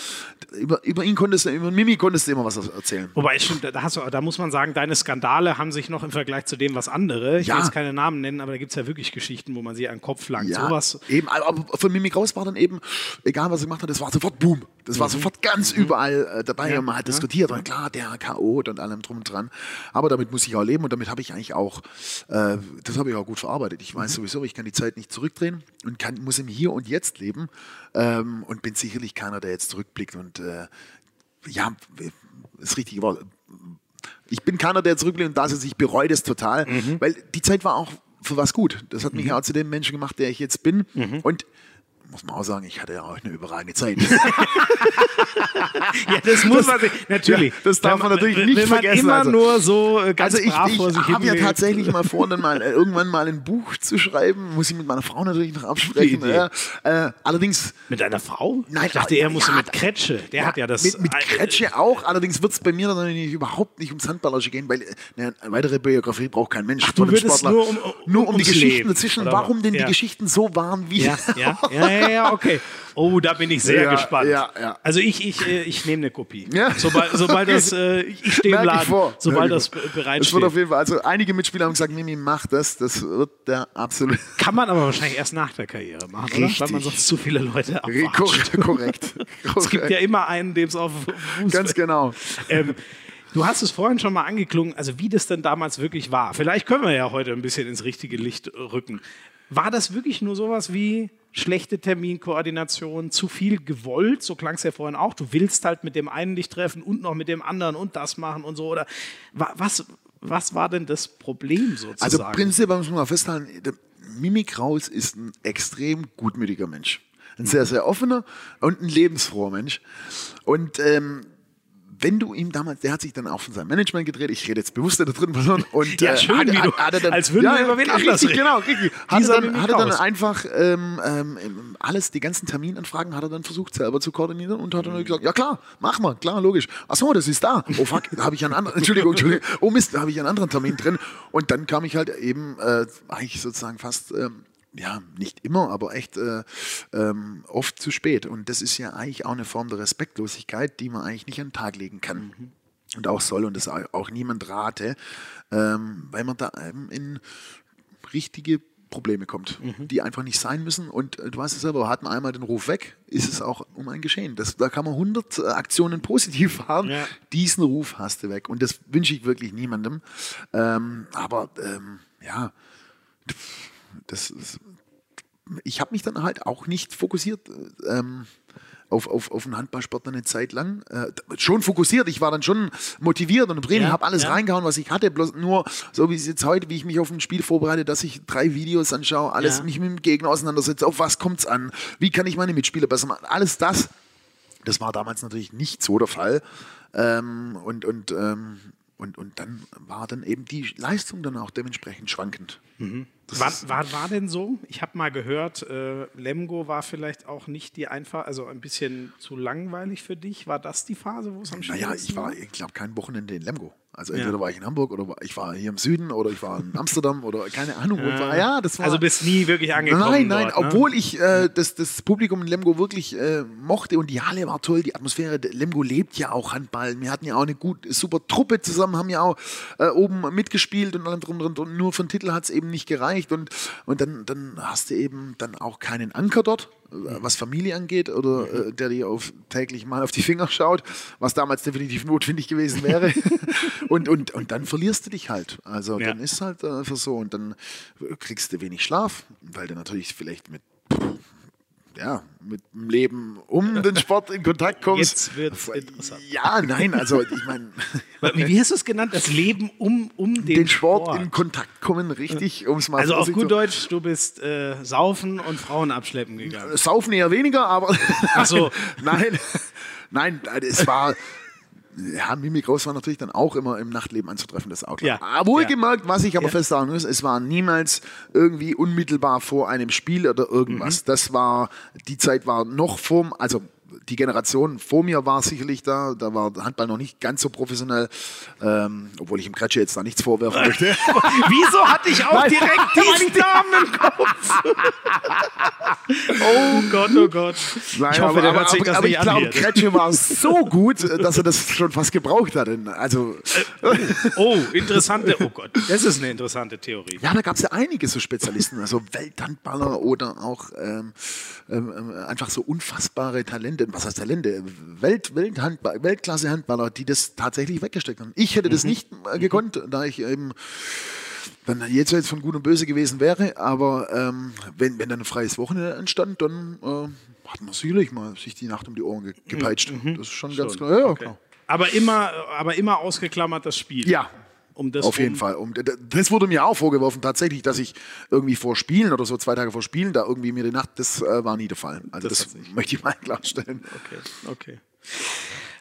über, über ihn konntest du, über Mimi konntest du immer was erzählen. Wobei, stimmt, da, hast du, da muss man sagen, deine Skandale haben sich noch im Vergleich zu dem, was andere, ich ja. will jetzt keine Namen nennen, aber da gibt es ja wirklich Geschichten, wo man sie an den Kopf langt. Ja, Sowas. Eben, aber von Mimi Kraus war dann eben, egal was er gemacht hat, das war sofort Boom. Das war mhm. sofort ganz mhm. überall äh, dabei ja. und man hat diskutiert. Und klar, der K.O. und allem drum und dran. Aber damit muss ich auch leben und damit habe ich eigentlich auch, äh, das habe ich auch gut verarbeitet. Ich weiß mhm. sowieso, ich kann die Zeit nicht zurückdrehen und kann, muss im Hier und Jetzt leben ähm, und bin sicherlich keiner, der jetzt zurückblickt und äh, ja, das richtige Wort. Ich bin keiner, der zurückblickt und da ist ich bereue das total, mhm. weil die Zeit war auch für was gut. Das hat mich mhm. auch zu dem Menschen gemacht, der ich jetzt bin. Mhm. Und muss man auch sagen, ich hatte ja auch eine überragende Zeit. ja, das muss das, man sich, natürlich. Ja, das darf man natürlich nicht man vergessen. immer also, nur so äh, ganz also ich, ich habe ja tatsächlich mal vor, dann mal äh, irgendwann mal ein Buch zu schreiben. Muss ich mit meiner Frau natürlich noch absprechen. Ja. Äh, allerdings. Mit deiner Frau? Nein, ich dachte, er musste mit Kretsche. Der hat ja das. Mit, mit Kretsche auch. Allerdings wird es bei mir dann nicht, überhaupt nicht ums Handballerische gehen, weil eine weitere Biografie braucht kein Mensch. Ach, du würdest nur um, um, nur um die Geschichten dazwischen. Warum denn die Geschichten so waren, wie. Ja, ja, ja, ja, okay. Oh, da bin ich sehr ja, gespannt. Ja, ja. Also ich, ich, äh, ich nehme eine Kopie. Ja. Sobald, sobald das, äh, ich stehe im Laden, sobald das bereit steht. wird auf jeden Fall, also einige Mitspieler haben gesagt, Mimi, mach das, das wird der absolute... Kann man aber wahrscheinlich erst nach der Karriere machen, Richtig. oder? Weil man sonst zu viele Leute abwatscht. Korrekt, korrekt. es gibt ja immer einen, dem es auf Fuß Ganz genau. Ähm, Du hast es vorhin schon mal angeklungen, also wie das denn damals wirklich war. Vielleicht können wir ja heute ein bisschen ins richtige Licht rücken. War das wirklich nur sowas wie schlechte Terminkoordination, zu viel gewollt? So klang es ja vorhin auch. Du willst halt mit dem einen dich treffen und noch mit dem anderen und das machen und so. Oder was, was war denn das Problem sozusagen? Also prinzipiell muss man mal festhalten, Mimi Kraus ist ein extrem gutmütiger Mensch. Ein sehr, sehr offener und ein lebensfroher Mensch. Und ähm, wenn du ihm damals, der hat sich dann auch von seinem Management gedreht, ich rede jetzt bewusst in der dritten Person und Ja, äh, schön, wie du- als würden wir über wen anders richtig, reden. genau, richtig. Hat er dann, hat er dann einfach ähm, ähm, alles, die ganzen Terminanfragen hat er dann versucht selber zu koordinieren und hat dann gesagt, ja klar, mach mal, klar, logisch. Ach so, das ist da. Oh fuck, da habe ich einen anderen, Entschuldigung, Entschuldigung, oh Mist, da habe ich einen anderen Termin drin. Und dann kam ich halt eben äh, eigentlich sozusagen fast ähm, ja, nicht immer, aber echt äh, ähm, oft zu spät. Und das ist ja eigentlich auch eine Form der Respektlosigkeit, die man eigentlich nicht an den Tag legen kann. Und auch soll und das auch niemand rate, ähm, weil man da eben in richtige Probleme kommt, die einfach nicht sein müssen. Und äh, du weißt es selber, hat man einmal den Ruf weg, ist es auch um ein Geschehen. Das, da kann man 100 äh, Aktionen positiv fahren, Ja. diesen Ruf hast du weg. Und das wünsche ich wirklich niemandem. Ähm, aber ähm, ja, das ist, ich habe mich dann halt auch nicht fokussiert ähm, auf, auf, auf den Handballsport eine Zeit lang. Äh, schon fokussiert, ich war dann schon motiviert und im Training Ja, habe alles ja. reingehauen, was ich hatte. Bloß nur, so wie es jetzt heute, wie ich mich auf ein Spiel vorbereite, dass ich drei Videos anschaue, alles Ja. mich mit dem Gegner auseinandersetze, auf was kommt es an, wie kann ich meine Mitspieler besser machen. Alles das, das war damals natürlich nicht so der Fall. Ähm, und, und, ähm, und, und dann war dann eben die Leistung dann auch dementsprechend schwankend. Das War, ist- war, war denn so? Ich habe mal gehört, äh, Lemgo war vielleicht auch nicht die einfach, also ein bisschen zu langweilig für dich. War das die Phase, wo es am Naja, schwierigsten ich war, ich glaube, kein Wochenende in Lemgo. Also Ja. entweder war ich in Hamburg oder war- ich war hier im Süden oder ich war in Amsterdam oder keine Ahnung. war. Ja, das war, Also bist nie wirklich angekommen. Nein, nein, dort, ne? obwohl ich äh, das, das Publikum in Lemgo wirklich äh, mochte und die Halle war toll, die Atmosphäre. Lemgo lebt ja auch Handball. Wir hatten ja auch eine gut, super Truppe zusammen, haben ja auch äh, oben mitgespielt und allem drum und dran. Und nur für den Titel hat es eben nicht gereicht. Und, und dann, dann hast du eben dann auch keinen Anker dort, äh, was Familie angeht oder äh, der dir auf, täglich mal auf die Finger schaut, was damals definitiv notwendig gewesen wäre. und, und, und dann verlierst du dich halt. Also Ja. dann ist es halt einfach so. Und dann kriegst du wenig Schlaf, weil du natürlich vielleicht mit ja, mit dem Leben um den Sport in Kontakt kommst. Jetzt wird's interessant. Ja, nein, also ich meine, Wie, hast du es genannt? Das Leben um, um den, den Sport, in Kontakt kommen, richtig, um es mal Also auf gut zu- Deutsch, du bist äh, saufen und Frauen abschleppen gegangen. Saufen eher weniger, aber Ach so. nein, nein, es war. Ja, Mimi Groß war natürlich dann auch immer im Nachtleben anzutreffen, das klar. Ja. Aber Wohlgemerkt, was ich aber Ja. festsagen muss, es war niemals irgendwie unmittelbar vor einem Spiel oder Mhm. irgendwas. Das war, die Zeit war noch vor, also die Generation vor mir war sicherlich da, da war Handball noch nicht ganz so professionell, ähm, obwohl ich im Kretsche jetzt da nichts vorwerfen möchte. Wieso hatte ich auch direkt diesen Namen im Kopf? oh Gott, oh Gott. Nein, ich hoffe, aber, der aber, aber, aber ich glaube. Kretsche war so gut, dass er das schon fast gebraucht hatte. Also, Oh, interessante, oh Gott, das ist eine interessante Theorie. ja, da gab es ja einige so Spezialisten, also Welthandballer oder auch ähm, ähm, ähm, einfach so unfassbare Talente, was heißt Talente? Welt, Welthandball, Weltklasse-Handballer, die das tatsächlich weggesteckt haben. Ich hätte das nicht äh, gekonnt, da ich eben dann jetzt jetzt von Gut und Böse gewesen wäre, aber ähm, wenn, wenn dann ein freies Wochenende entstand, dann äh, hat man sicherlich mal sich die Nacht um die Ohren ge gepeitscht. Das ist schon, ganz klar. Ja, ja, klar. Aber immer, aber immer ausgeklammert das Spiel. Ja, Um das auf jeden rum- Fall. Um, das wurde mir auch vorgeworfen, tatsächlich, dass ich irgendwie vor Spielen oder so zwei Tage vor Spielen da irgendwie mir die Nacht, das äh, war nie der Fall. Also Das das, möchte ich mal klarstellen. Okay, okay.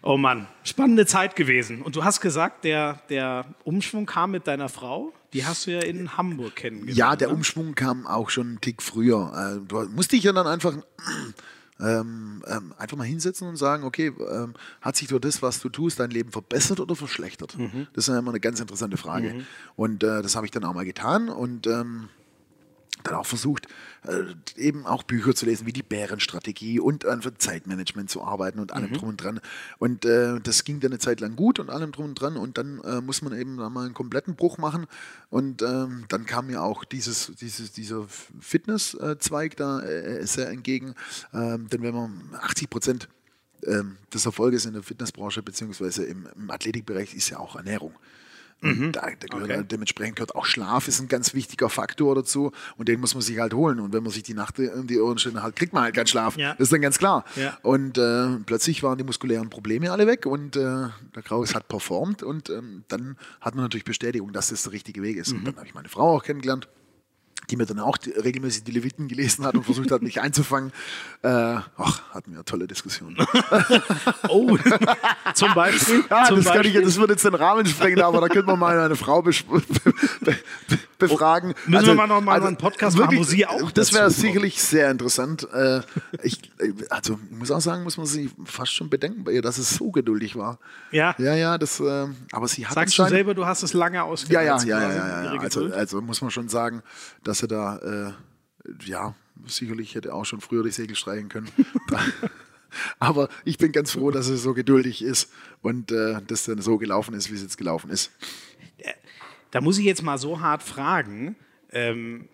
Oh Mann, spannende Zeit gewesen. Und du hast gesagt, der, der Umschwung kam mit deiner Frau. Die hast du ja in Hamburg kennengelernt. Ja, der ne? Umschwung kam auch schon einen Tick früher. Äh, du musst dich ja dann einfach, ähm, ähm, einfach mal hinsetzen und sagen, okay, ähm, hat sich durch das, was du tust, dein Leben verbessert oder verschlechtert? Mhm. Das ist ja immer eine ganz interessante Frage. Und äh, das habe ich dann auch mal getan und ähm, dann auch versucht, äh, eben auch Bücher zu lesen, wie die Bärenstrategie und einfach Zeitmanagement zu arbeiten und Mhm. allem drum und dran. Und äh, das ging dann eine Zeit lang gut und allem drum und dran. Und dann äh, muss man eben mal einen kompletten Bruch machen. Und ähm, dann kam mir auch dieses, dieses, dieser Fitnesszweig da äh, sehr entgegen. Ähm, denn wenn man 80 Prozent ähm, des Erfolges in der Fitnessbranche beziehungsweise im, im Athletikbereich ist ja auch Ernährung. Und da, da gehört, Okay. Dementsprechend gehört auch Schlaf ist ein ganz wichtiger Faktor dazu und den muss man sich halt holen. Und wenn man sich die Nacht um die Ohren stellt, halt, kriegt man halt keinen Schlaf. Ja. Das ist dann ganz klar. Ja. Und äh, plötzlich waren die muskulären Probleme alle weg und äh, der Kraus hat performt und ähm, dann hat man natürlich Bestätigung, dass das der richtige Weg ist. Mhm. Und dann habe ich meine Frau auch kennengelernt. Die mir dann auch regelmäßig die Leviten gelesen hat und versucht hat, mich einzufangen. Äh, ach, hatten wir tolle Diskussionen. Oh, zum Beispiel. Ja, zum das, kann ich, Beispiel. das würde jetzt den Rahmen sprengen, aber da könnte man mal eine Frau bes- be be befragen. Oh, müssen wir mal noch mal einen Podcast machen, wo sie auch Das wäre sicherlich sehr interessant. Äh, ich, also, ich muss auch sagen, muss man sich fast schon bedenken bei ihr, dass es so geduldig war. Ja. Ja, ja, das, äh, aber sie hat Sagst du selber, du hast es lange ja, ausgehalten. ja, ja, ja, ja, ja. Also, also muss man schon sagen, dass er da, äh, ja, sicherlich hätte auch schon früher die Segel streichen können. Aber ich bin ganz froh, dass er so geduldig ist und äh, das dann so gelaufen ist, wie es jetzt gelaufen ist. Da muss ich jetzt mal so hart fragen. Ähm,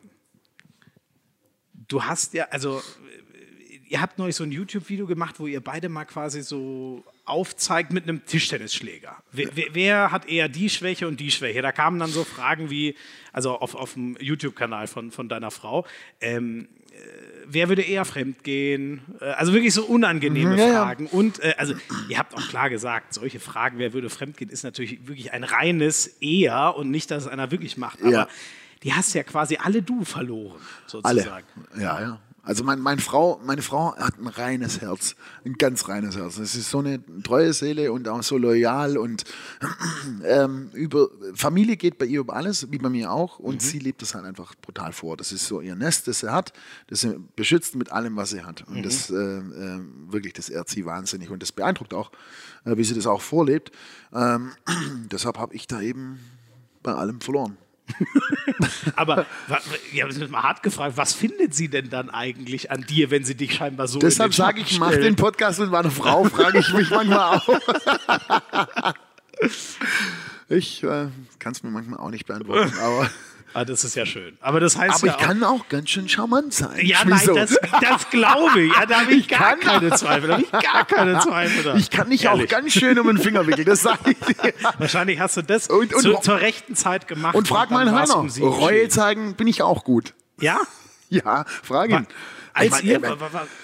du hast ja, also äh, ihr habt neulich so ein YouTube-Video gemacht, wo ihr beide mal quasi so aufzeigt mit einem Tischtennisschläger. Wer, wer, wer hat eher die Schwäche und die Schwäche? Da kamen dann so Fragen wie, also auf, auf dem YouTube-Kanal von, von deiner Frau, ähm, äh, wer würde eher fremd gehen? Äh, Also wirklich so unangenehme Mhm, ja, ja. Fragen. Und äh, also ihr habt auch klar gesagt, solche Fragen, wer würde fremd gehen, ist natürlich wirklich ein reines eher und nicht, dass es einer wirklich macht. Aber Ja. die hast ja quasi alle du verloren, Alle. sozusagen. Ja, ja. Also mein, mein Frau, meine Frau hat ein reines Herz, ein ganz reines Herz. Es ist so eine treue Seele und auch so loyal und ähm, über Familie geht bei ihr über alles, wie bei mir auch. Und sie lebt das halt einfach brutal vor. Das ist so ihr Nest, das sie hat, das sie beschützt mit allem, was sie hat. Und das äh, äh, wirklich, das ehrt sie wahnsinnig und das beeindruckt auch, äh, wie sie das auch vorlebt. Ähm, deshalb habe ich da eben bei allem verloren. Aber ja, das ist mal hart gefragt, was findet sie denn dann eigentlich an dir, wenn sie dich scheinbar so Deshalb sage ich, mach den Podcast mit meiner Frau, frage ich mich manchmal auch. Ich äh, kann es mir manchmal auch nicht beantworten, aber, Ah, das ist ja schön. Aber das heißt aber ja ich kann auch ganz schön charmant sein. Ja, nein, das, das glaube ich. Ja, da habe ich, gar kann- keine Zweifel. Da habe ich gar keine Zweifel. Da. ich kann dich auch ganz schön um den Finger wickeln, das sage ich dir. Wahrscheinlich hast du das Und- und- zu, zur rechten Zeit gemacht. Und frag mal Heiner, um Reue zeigen bin ich auch gut. Ja? Ja, frag ihn. Als, Ich ihr, äh,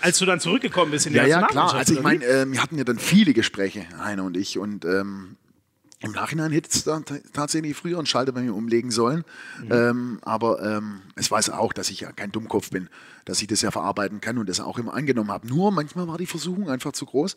als du dann zurückgekommen bist in die Ja, ja, klar. Also ich meine, äh, wir hatten ja dann viele Gespräche, Heiner und ich. Und ähm, im Nachhinein hätte es dann ta- tatsächlich früher einen Schalter bei mir umlegen sollen. Mhm. Ähm, aber ähm, es weiß auch, dass ich ja kein Dummkopf bin, dass ich das ja verarbeiten kann und das auch immer angenommen habe. Nur manchmal war die Versuchung einfach zu groß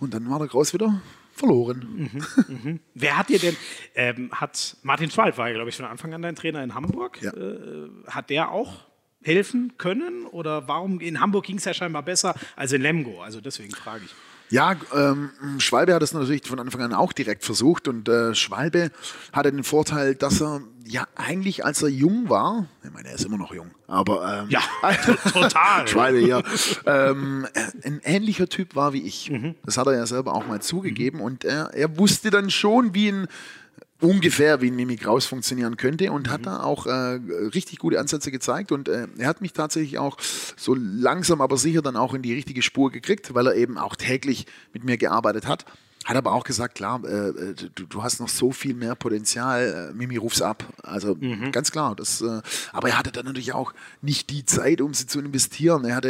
und dann war der Kraus wieder verloren. Mhm. Wer hat dir denn, ähm, hat Martin Schwald war ja, glaube ich, von Anfang an dein Trainer in Hamburg. Ja. Äh, hat der auch helfen können? Oder warum in Hamburg ging es ja scheinbar besser als in Lemgo? Also deswegen frage ich. Ja, ähm, Schwalbe hat das natürlich von Anfang an auch direkt versucht und äh, Schwalbe hatte den Vorteil, dass er ja eigentlich, als er jung war, ich meine, er ist immer noch jung, aber ähm, Ja, to- total. Schwalbe ja, ähm, ein ähnlicher Typ war wie ich. Das hat er ja selber auch mal zugegeben und er, er wusste dann schon, wie ein ungefähr wie ein Mimi Kraus funktionieren könnte und hat da auch äh, richtig gute Ansätze gezeigt und äh, er hat mich tatsächlich auch so langsam aber sicher dann auch in die richtige Spur gekriegt, weil er eben auch täglich mit mir gearbeitet hat. Hat aber auch gesagt, klar, äh, äh, du, du hast noch so viel mehr Potenzial, äh, Mimi ruf's ab. Also ganz klar. Das, äh, aber er hatte dann natürlich auch nicht die Zeit, um sie zu investieren. Er hatte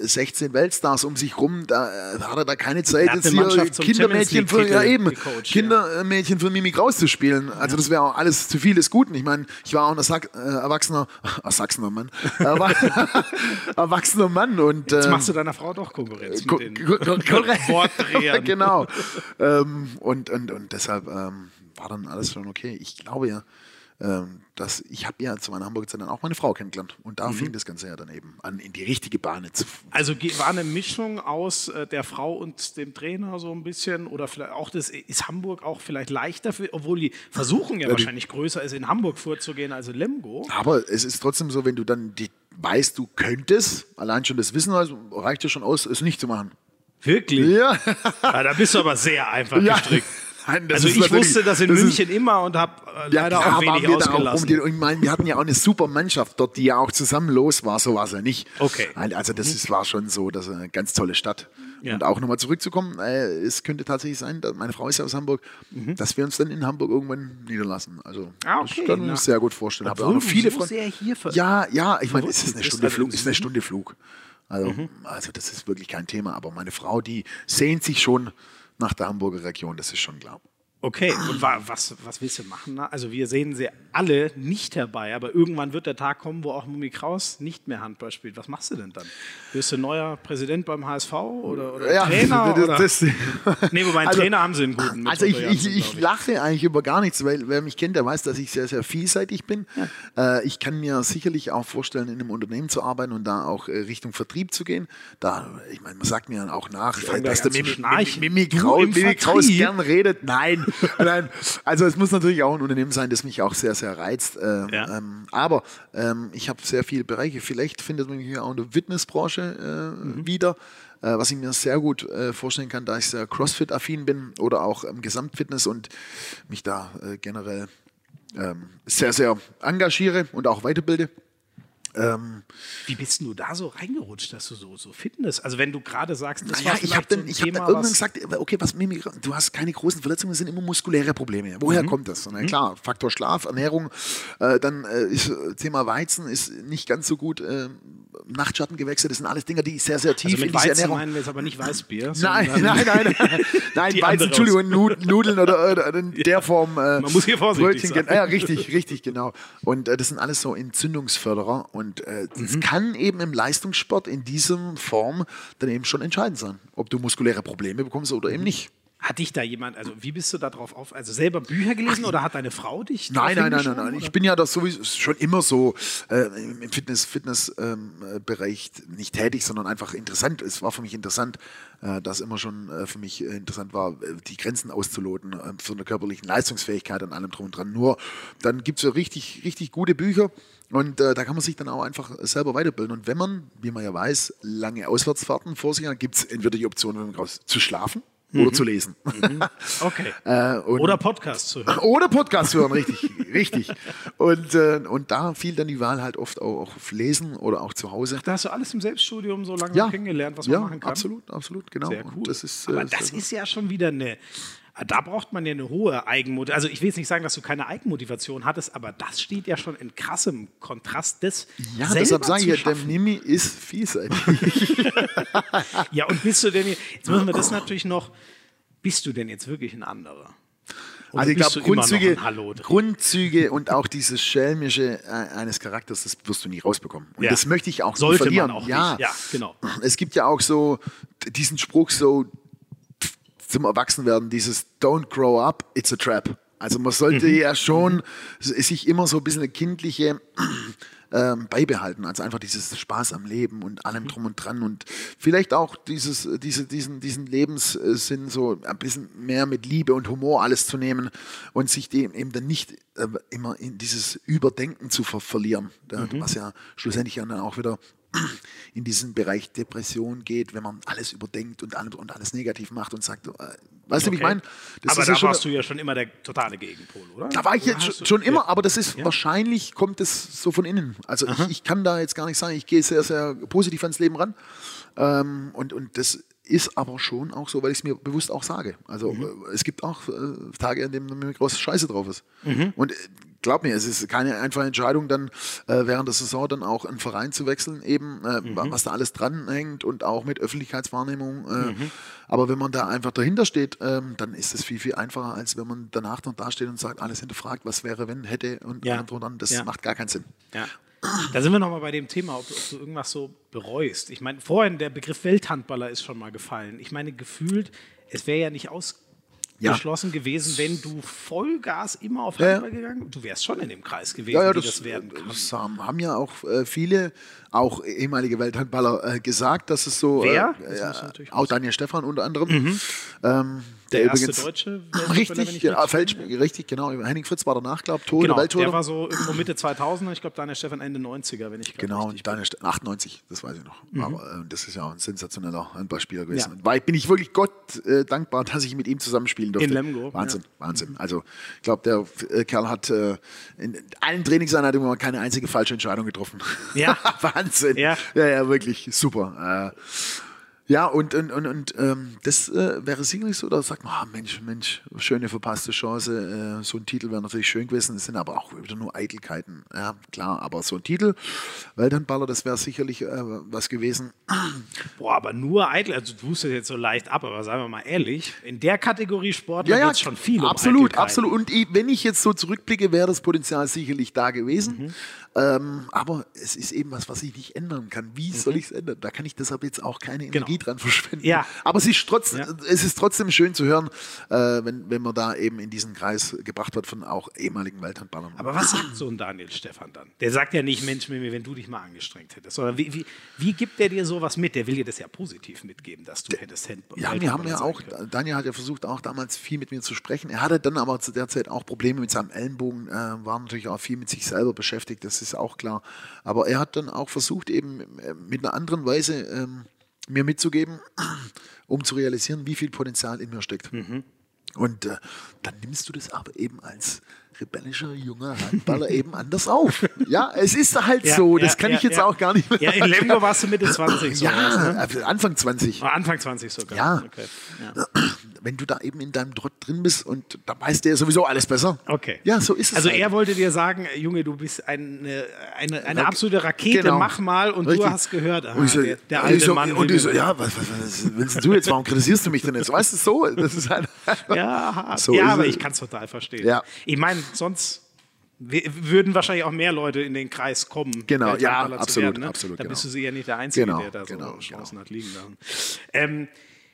äh, 16 Weltstars um sich rum, da äh, hat er da keine Zeit, jetzt hier Kindermädchen für, ja eben, gecoacht, ja. Kindermädchen für Mimi Kraus zu spielen. Also das wäre auch alles zu viel des Guten. Ich meine, ich war auch ein äh, erwachsener, erwachsener Mann, Erwa- erwachsener Mann und Jetzt ähm, machst du deiner Frau doch Konkurrenz Ko- mit den. Wortdrehern. genau. Ähm, und, und, und deshalb ähm, war dann alles schon okay. Ich glaube ja, ähm, dass ich habe ja zu meiner Hamburger Zeit dann auch meine Frau kennengelernt. Und da fing das Ganze ja dann eben an, in die richtige Bahn zu Also war eine Mischung aus äh, der Frau und dem Trainer so ein bisschen oder vielleicht auch das ist Hamburg auch vielleicht leichter, für, obwohl die Versuchung ja, die- wahrscheinlich größer ist, in Hamburg vorzugehen als in Lemgo. Aber es ist trotzdem so, wenn du dann die, weißt, du könntest, allein schon das Wissen also, reicht ja schon aus, es nicht zu machen. Wirklich? Ja, Ja, da bist du aber sehr einfach ja. gestrickt. Nein, Also ist ich wusste das in das ist- München immer und habe äh, Ja, leider klar, auch wenig waren wir da auch ausgelassen. Die- und Ich meine, wir hatten ja auch eine super Mannschaft dort, die ja auch zusammen los war. So war es ja nicht. Okay. Also das ist, war schon so, das ist eine ganz tolle Stadt. Ja. Und auch nochmal zurückzukommen, äh, es könnte tatsächlich sein, dass meine Frau ist ja aus Hamburg, dass wir uns dann in Hamburg irgendwann niederlassen. Also Mhm. Ah, okay. das kann ich mir sehr gut vorstellen. Obwohl auch viele so Freunde. sehr hier ver- Ja, ja, ich meine, es ist eine bist, Stunde Flug, ist eine. Stunde Flug. Also, also das ist wirklich kein Thema. Aber meine Frau, die sehnt sich schon nach der Hamburger Region, das ist schon klar. Okay, und wa was, was willst du machen? Also wir sehen sie alle nicht herbei, aber irgendwann wird der Tag kommen, wo auch Mumi Kraus nicht mehr Handball spielt. Was machst du denn dann? Wirst du neuer Präsident beim HSV oder, oder Ja, Trainer? das- oder? das- nee, wobei einen Also- Trainer haben sie einen guten. Also ich, ich, ich lache eigentlich über gar nichts, weil wer mich kennt, der weiß, dass ich sehr, sehr vielseitig bin. Äh, ich kann mir sicherlich auch vorstellen, in einem Unternehmen zu arbeiten und da auch äh, Richtung Vertrieb zu gehen. Da, ich meine, man sagt mir auch nach, dass der Mimi. Mimi, Kraus, Mimi gern redet. Nein, nein. Also es muss natürlich auch ein Unternehmen sein, das mich auch sehr, sehr reizt. Ähm, Ja. ähm, aber ähm, ich habe sehr viele Bereiche. Vielleicht findet man mich hier auch in der Fitnessbranche äh, Mhm. wieder. Äh, was ich mir sehr gut äh, vorstellen kann, da ich sehr Crossfit-affin bin oder auch ähm, Gesamtfitness und mich da äh, generell ähm, sehr, sehr engagiere und auch weiterbilde. Ähm, Wie bist denn du da so reingerutscht, dass du so, so Fitness? Also wenn du gerade sagst, das naja, war ich habe so dann, ein ich hab Thema, dann irgendwann gesagt, okay, was Mimi, du hast keine großen Verletzungen, es sind immer muskuläre Probleme. Woher kommt das? Na klar, Faktor Schlaf, Ernährung, äh, dann äh, ist äh, Thema Weizen ist nicht ganz so gut. Äh, Nachtschattengewächse, das sind alles Dinge, die sehr, sehr tief also mit Weizen Ernährung. meinen wir jetzt aber nicht Weißbier. Nein, nein, nein, nein, nein, Weizen, Entschuldigung, Nud- Nudeln oder, oder in der Form. Äh, Man muss hier vorsichtig sein. gen- Ja, richtig, richtig, genau. Und äh, das sind alles so Entzündungsförderer und äh, das Mhm. kann eben im Leistungssport in diesem Form dann eben schon entscheidend sein, ob du muskuläre Probleme bekommst oder eben nicht. Hat dich da jemand, also wie bist du da drauf auf? Also selber Bücher gelesen oder hat deine Frau dich? Nein, nein, nein, nein, nein. Ich bin ja das sowieso schon immer so äh, im Fitness, Fitness ähm, äh, nicht tätig, sondern einfach interessant. Es war für mich interessant, äh, dass immer schon äh, für mich äh, interessant war, äh, die Grenzen auszuloten äh, von der körperlichen Leistungsfähigkeit an allem drum und dran. Nur dann gibt es ja richtig, richtig gute Bücher. Und äh, da kann man sich dann auch einfach selber weiterbilden. Und wenn man, wie man ja weiß, lange Auswärtsfahrten vor sich hat, gibt es entweder die Option, wenn man raus, zu schlafen oder zu lesen. Okay. Äh, oder Podcast zu hören. oder Podcast hören, richtig, richtig. Und, äh, und da fiel dann die Wahl halt oft auch auf Lesen oder auch zu Hause. Da hast du alles im Selbststudium so langsam Ja, kennengelernt, was ja, man machen kann. absolut, absolut, genau. Sehr cool. Und Das ist, äh, Aber das ist ja schon wieder eine. Da braucht man ja eine hohe Eigenmotivation. Also ich will jetzt nicht sagen, dass du keine Eigenmotivation hattest, aber das steht ja schon in krassem Kontrast des ja, deshalb sage ich ja, der. Mimi ist vielseitig. Ja, und bist du denn, jetzt müssen wir das natürlich noch, bist du denn jetzt wirklich ein anderer? Oder Also ich glaube, Grundzüge? Grundzüge und auch dieses Schelmische äh, eines Charakters, das wirst du nie rausbekommen. Und Ja. das möchte ich auch Sollte verlieren. man auch ja. nicht. Ja, genau. Es gibt ja auch so diesen Spruch so zum Erwachsenwerden, dieses Don't grow up, it's a trap. Also man sollte Mhm. ja schon sich immer so ein bisschen eine kindliche ähm, beibehalten, also einfach dieses Spaß am Leben und Mhm. allem drum und dran und vielleicht auch dieses, diese, diesen, diesen Lebenssinn so ein bisschen mehr mit Liebe und Humor alles zu nehmen und sich dem eben dann nicht äh, immer in dieses Überdenken zu ver verlieren, Mhm. was ja schlussendlich dann auch wieder in diesen Bereich Depression geht, wenn man alles überdenkt und, und alles negativ macht und sagt, äh, weißt du, wie ich Okay. meine? Das aber da ja warst du ja schon immer der totale Gegenpol, oder? da war ich Oder jetzt schon, immer, Ja. aber das ist wahrscheinlich kommt es so von innen. Also ich, ich kann da jetzt gar nicht sagen, ich gehe sehr, sehr positiv ans Leben ran. Ähm, und, und das ist aber schon auch so, weil ich es mir bewusst auch sage. Also Mhm. äh, es gibt auch äh, Tage, an denen mir große Scheiße drauf ist. Mhm. Und äh, glaub mir, es ist keine einfache Entscheidung, dann äh, während der Saison dann auch einen Verein zu wechseln, eben äh, Mhm. was da alles dranhängt und auch mit Öffentlichkeitswahrnehmung. Äh, Mhm. Aber wenn man da einfach dahinter steht, ähm, dann ist es viel, viel einfacher, als wenn man danach noch dasteht und sagt, alles hinterfragt, was wäre, wenn, hätte und Ja. und dran. Das Ja. macht gar keinen Sinn. Ja. Da sind wir nochmal bei dem Thema, ob, ob du irgendwas so bereust. Ich meine, vorhin der Begriff Welthandballer ist schon mal gefallen. Ich meine, gefühlt, es wäre ja nicht ausgeschlossen gewesen, wenn du Vollgas immer auf Ja, Handball gegangen Du wärst schon in dem Kreis gewesen, Ja, ja, wie das, das werden kann. das haben, haben ja auch äh, viele, auch ehemalige Welthandballer, äh, gesagt, dass es so. Wer? Äh, Das äh, auch Daniel Stefan unter anderem. Ähm, Der erste übrigens- deutsche Richtig, ich ja, Feldspiel, richtig, genau. Henning Fritz war danach, glaube ich, Tore, Genau, Welttore. der war so irgendwo Mitte 2000er, ich glaube, Daniel Stefan Ende 90er, wenn ich Genau, richtig und Daniel Ste 98, das weiß ich noch. Aber äh, das ist ja ein sensationeller Handballspieler gewesen. Mhm. Ja. War, bin ich wirklich Gott äh, dankbar, dass ich mit ihm zusammenspielen durfte. In Lemgo, Wahnsinn, ja. Mhm. Wahnsinn. Also ich glaube, der äh, Kerl hat äh, in allen Trainingseinheiten immer keine einzige falsche Entscheidung getroffen. Ja. Wahnsinn. Ja. ja, ja, wirklich super. Ja, und, und, und, und ähm, das äh, wäre sicherlich so, da sagt man, ah, Mensch, Mensch, schöne verpasste Chance. Äh, so ein Titel wäre natürlich schön gewesen. Das sind aber auch wieder nur Eitelkeiten. Ja, klar, aber so ein Titel, Welthandballer, das wäre sicherlich äh, was gewesen. Boah, aber nur eitel, also du tust es jetzt so leicht ab, aber sagen wir mal ehrlich, in der Kategorie Sport Ja, ja, geht schon viel um absolut, Eitelkeiten. absolut. Und wenn ich jetzt so zurückblicke, wäre das Potenzial sicherlich da gewesen. Mhm. Ähm, aber es ist eben was, was ich nicht ändern kann. Wie soll ich es ändern? Da kann ich deshalb jetzt auch keine Energie dran verschwenden. Mhm. Genau. Ja. Aber es ist, trotz, Ja. es ist trotzdem schön zu hören, äh, wenn, wenn man da eben in diesen Kreis gebracht wird von auch ehemaligen Welthandballern. Aber was sagt so ein Daniel Stefan dann? Der sagt ja nicht, Mensch, wenn du dich mal angestrengt hättest. Sondern wie, wie, wie gibt der dir sowas mit? Der will dir das ja positiv mitgeben, dass du hättest Handball. Ja, wir haben ja auch, können. Daniel hat ja versucht, auch damals viel mit mir zu sprechen. Er hatte dann aber zu der Zeit auch Probleme mit seinem Ellenbogen, äh, war natürlich auch viel mit sich selber beschäftigt, das ist auch klar. Aber er hat dann auch versucht, eben äh, mit einer anderen Weise ähm, mir mitzugeben, um zu realisieren, wie viel Potenzial in mir steckt. Mhm. Und äh, dann nimmst du das aber eben als rebellischer junger Handballer eben anders auf. Ja, es ist halt Ja, so, ja, das kann ja, ich jetzt ja. auch gar nicht mehr. Ja, in Lemgo warst du Mitte 20. So ja, was, ne? äh, Anfang 20. Oder Anfang 20 sogar. Ja. Okay. ja. wenn du da eben in deinem Trott drin bist und da weiß der sowieso alles besser. Okay. Ja, so ist es. Also halt. er wollte dir sagen, Junge, du bist eine, eine, eine absolute Rakete, Genau. mach mal und Richtig. du hast gehört, ah, ich so, der, der alte so, Mann. Und ich so, ja, was, was, was willst du jetzt? Warum kritisierst du mich denn jetzt? Weißt du, so, das ist halt. Ja, So ja aber ich kann es total verstehen. Ja. Ich meine, sonst würden wahrscheinlich auch mehr Leute in den Kreis kommen. Genau, ja, absolut, werden, ne? absolut, Da genau. bist du sicher nicht der Einzige, Genau, der da so genau, Chancen genau. hat liegen lassen. Ähm,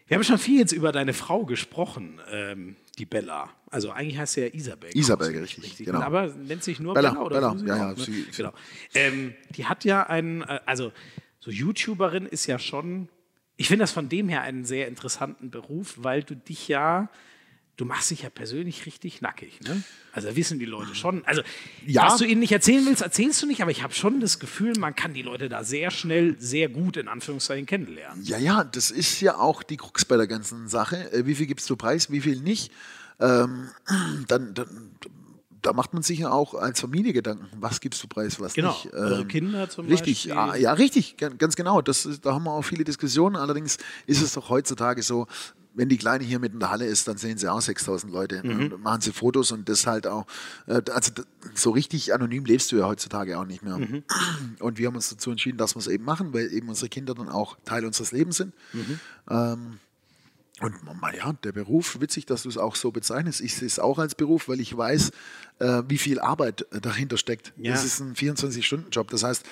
wir haben schon viel jetzt über deine Frau gesprochen, ähm, die Bella. Also eigentlich heißt sie ja Isabel. Isabel, du richtig, genau. Aber nennt sich nur Bella, Bella, oder Bella, sie ja, auch, ja, ne? sie- sie- genau. Ähm, die hat ja einen, äh, also so YouTuberin ist ja schon, ich finde das von dem her einen sehr interessanten Beruf, weil du dich ja, du machst dich ja persönlich richtig nackig. Ne? Also wissen die Leute schon. Also, Ja. was du ihnen nicht erzählen willst, erzählst du nicht, aber ich habe schon das Gefühl, man kann die Leute da sehr schnell, sehr gut in Anführungszeichen kennenlernen. Ja, ja, das ist ja auch die Krux bei der ganzen Sache. Äh, Wie viel gibst du preis, wie viel nicht? Ähm, dann, dann, da macht man sich ja auch als Familie Gedanken. Was gibst du preis, was Genau, nicht? Ähm, eure Kinder zum richtig, Beispiel. Ja, ja, richtig, ga- ganz genau. Das da haben wir auch viele Diskussionen. Allerdings ist es doch heutzutage so, wenn die Kleine hier mit in der Halle ist, dann sehen sie auch 6000 Leute. Mhm. Machen sie Fotos und das halt auch. äh, Also so richtig anonym lebst du ja heutzutage auch nicht mehr. Mhm. Und wir haben uns dazu entschieden, dass wir es eben machen, weil eben unsere Kinder dann auch Teil unseres Lebens sind. Mhm. Ähm, und man, ja, der Beruf, witzig, dass du es auch so bezeichnest. Ich sehe es auch als Beruf, weil ich weiß, äh, wie viel Arbeit äh, dahinter steckt. Ja. Das ist ein 24-Stunden-Job. Das heißt,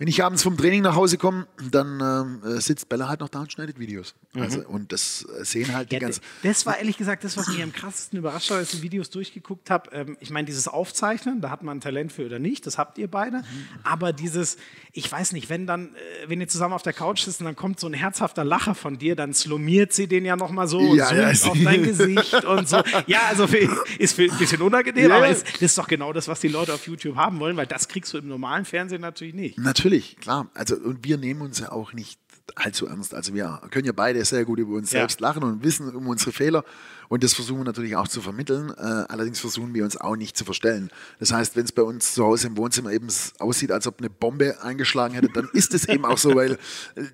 wenn ich abends vom Training nach Hause komme, dann ähm, äh, sitzt Bella halt noch da und schneidet Videos. Also, und das äh, sehen halt die Mhm. Ja, ganzen. d- das war ehrlich gesagt das, was mich am krassesten überrascht hat, als ich die Videos durchgeguckt habe. Ähm, ich meine, dieses Aufzeichnen, da hat man ein Talent für oder nicht, das habt ihr beide. Mhm. Aber dieses, ich weiß nicht, wenn dann, äh, wenn ihr zusammen auf der Couch sitzt und dann kommt so ein herzhafter Lacher von dir, dann slomiert sie den ja nochmal so, Ja, zoomt ja, auf dein Gesicht und so. Ja, also für, ist für, ein bisschen unangenehm, Ja, aber ist, das ist doch genau das, was die Leute auf YouTube haben wollen, weil das kriegst du im normalen Fernsehen natürlich nicht. Natürlich, klar. Also, und wir nehmen uns ja auch nicht allzu ernst. Also wir können ja beide sehr gut über uns Ja. selbst lachen und wissen um unsere Fehler. Und das versuchen wir natürlich auch zu vermitteln. Äh, allerdings versuchen wir uns auch nicht zu verstellen. Das heißt, wenn es bei uns zu Hause im Wohnzimmer eben aussieht, als ob eine Bombe eingeschlagen hätte, dann ist es eben auch so, weil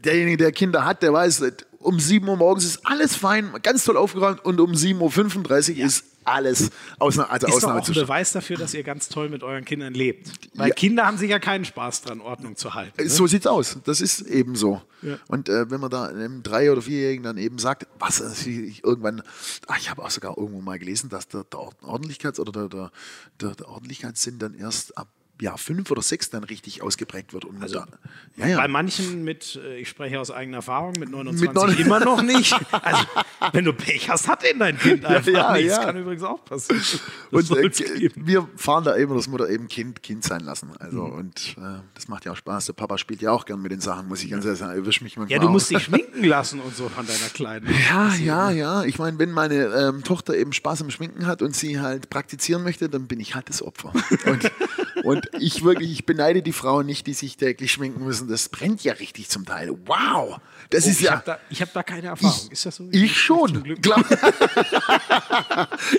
derjenige, der Kinder hat, der weiß, um 7 Uhr morgens ist alles fein, ganz toll aufgeräumt und um 7.35 Uhr ist alles Ausna also Ist doch auch ein. Beweis dafür, dass ihr ganz toll mit euren Kindern lebt. Weil Ja. Kinder haben sicher keinen Spaß dran, Ordnung zu halten. Ne? So sieht's aus. Das ist eben so. Ja. Und äh, wenn man da einem Drei- oder Vierjährigen dann eben sagt, was äh, ich irgendwann, ach, ich habe auch sogar irgendwo mal gelesen, dass der, der Ordentlichkeits- oder der, der, der, der Ordentlichkeitssinn dann erst ab Jahr fünf oder sechs dann richtig ausgeprägt wird. Und Also, ja, ja. Bei manchen mit, äh, ich spreche aus eigener Erfahrung, mit 29 Mit neun- immer noch nicht. Also, wenn du Pech hast, hat denn dein Kind einfach ja, nichts. ja. Kann übrigens auch passieren. Das Und äh, wir fahren da eben, das Mutter eben Kind, Kind sein lassen. Also, Mhm. und äh, das macht ja auch Spaß. Der Papa spielt ja auch gern mit den Sachen, muss ich ganz ehrlich sagen. Erwisch mich ja, du musst dich schminken lassen und so von deiner Kleinen. Ja, ja, ja. Ich meine, wenn meine ähm, Tochter eben Spaß am Schminken hat und sie halt praktizieren möchte, dann bin ich halt das Opfer. Und, Und ich wirklich, ich beneide die Frauen nicht, die sich täglich schminken müssen. Das brennt ja richtig zum Teil. Wow! Das Oh, ist ich ja. habe da, ich hab da keine Erfahrung. Ich, ist das so? ich schon. Glück. Glaub,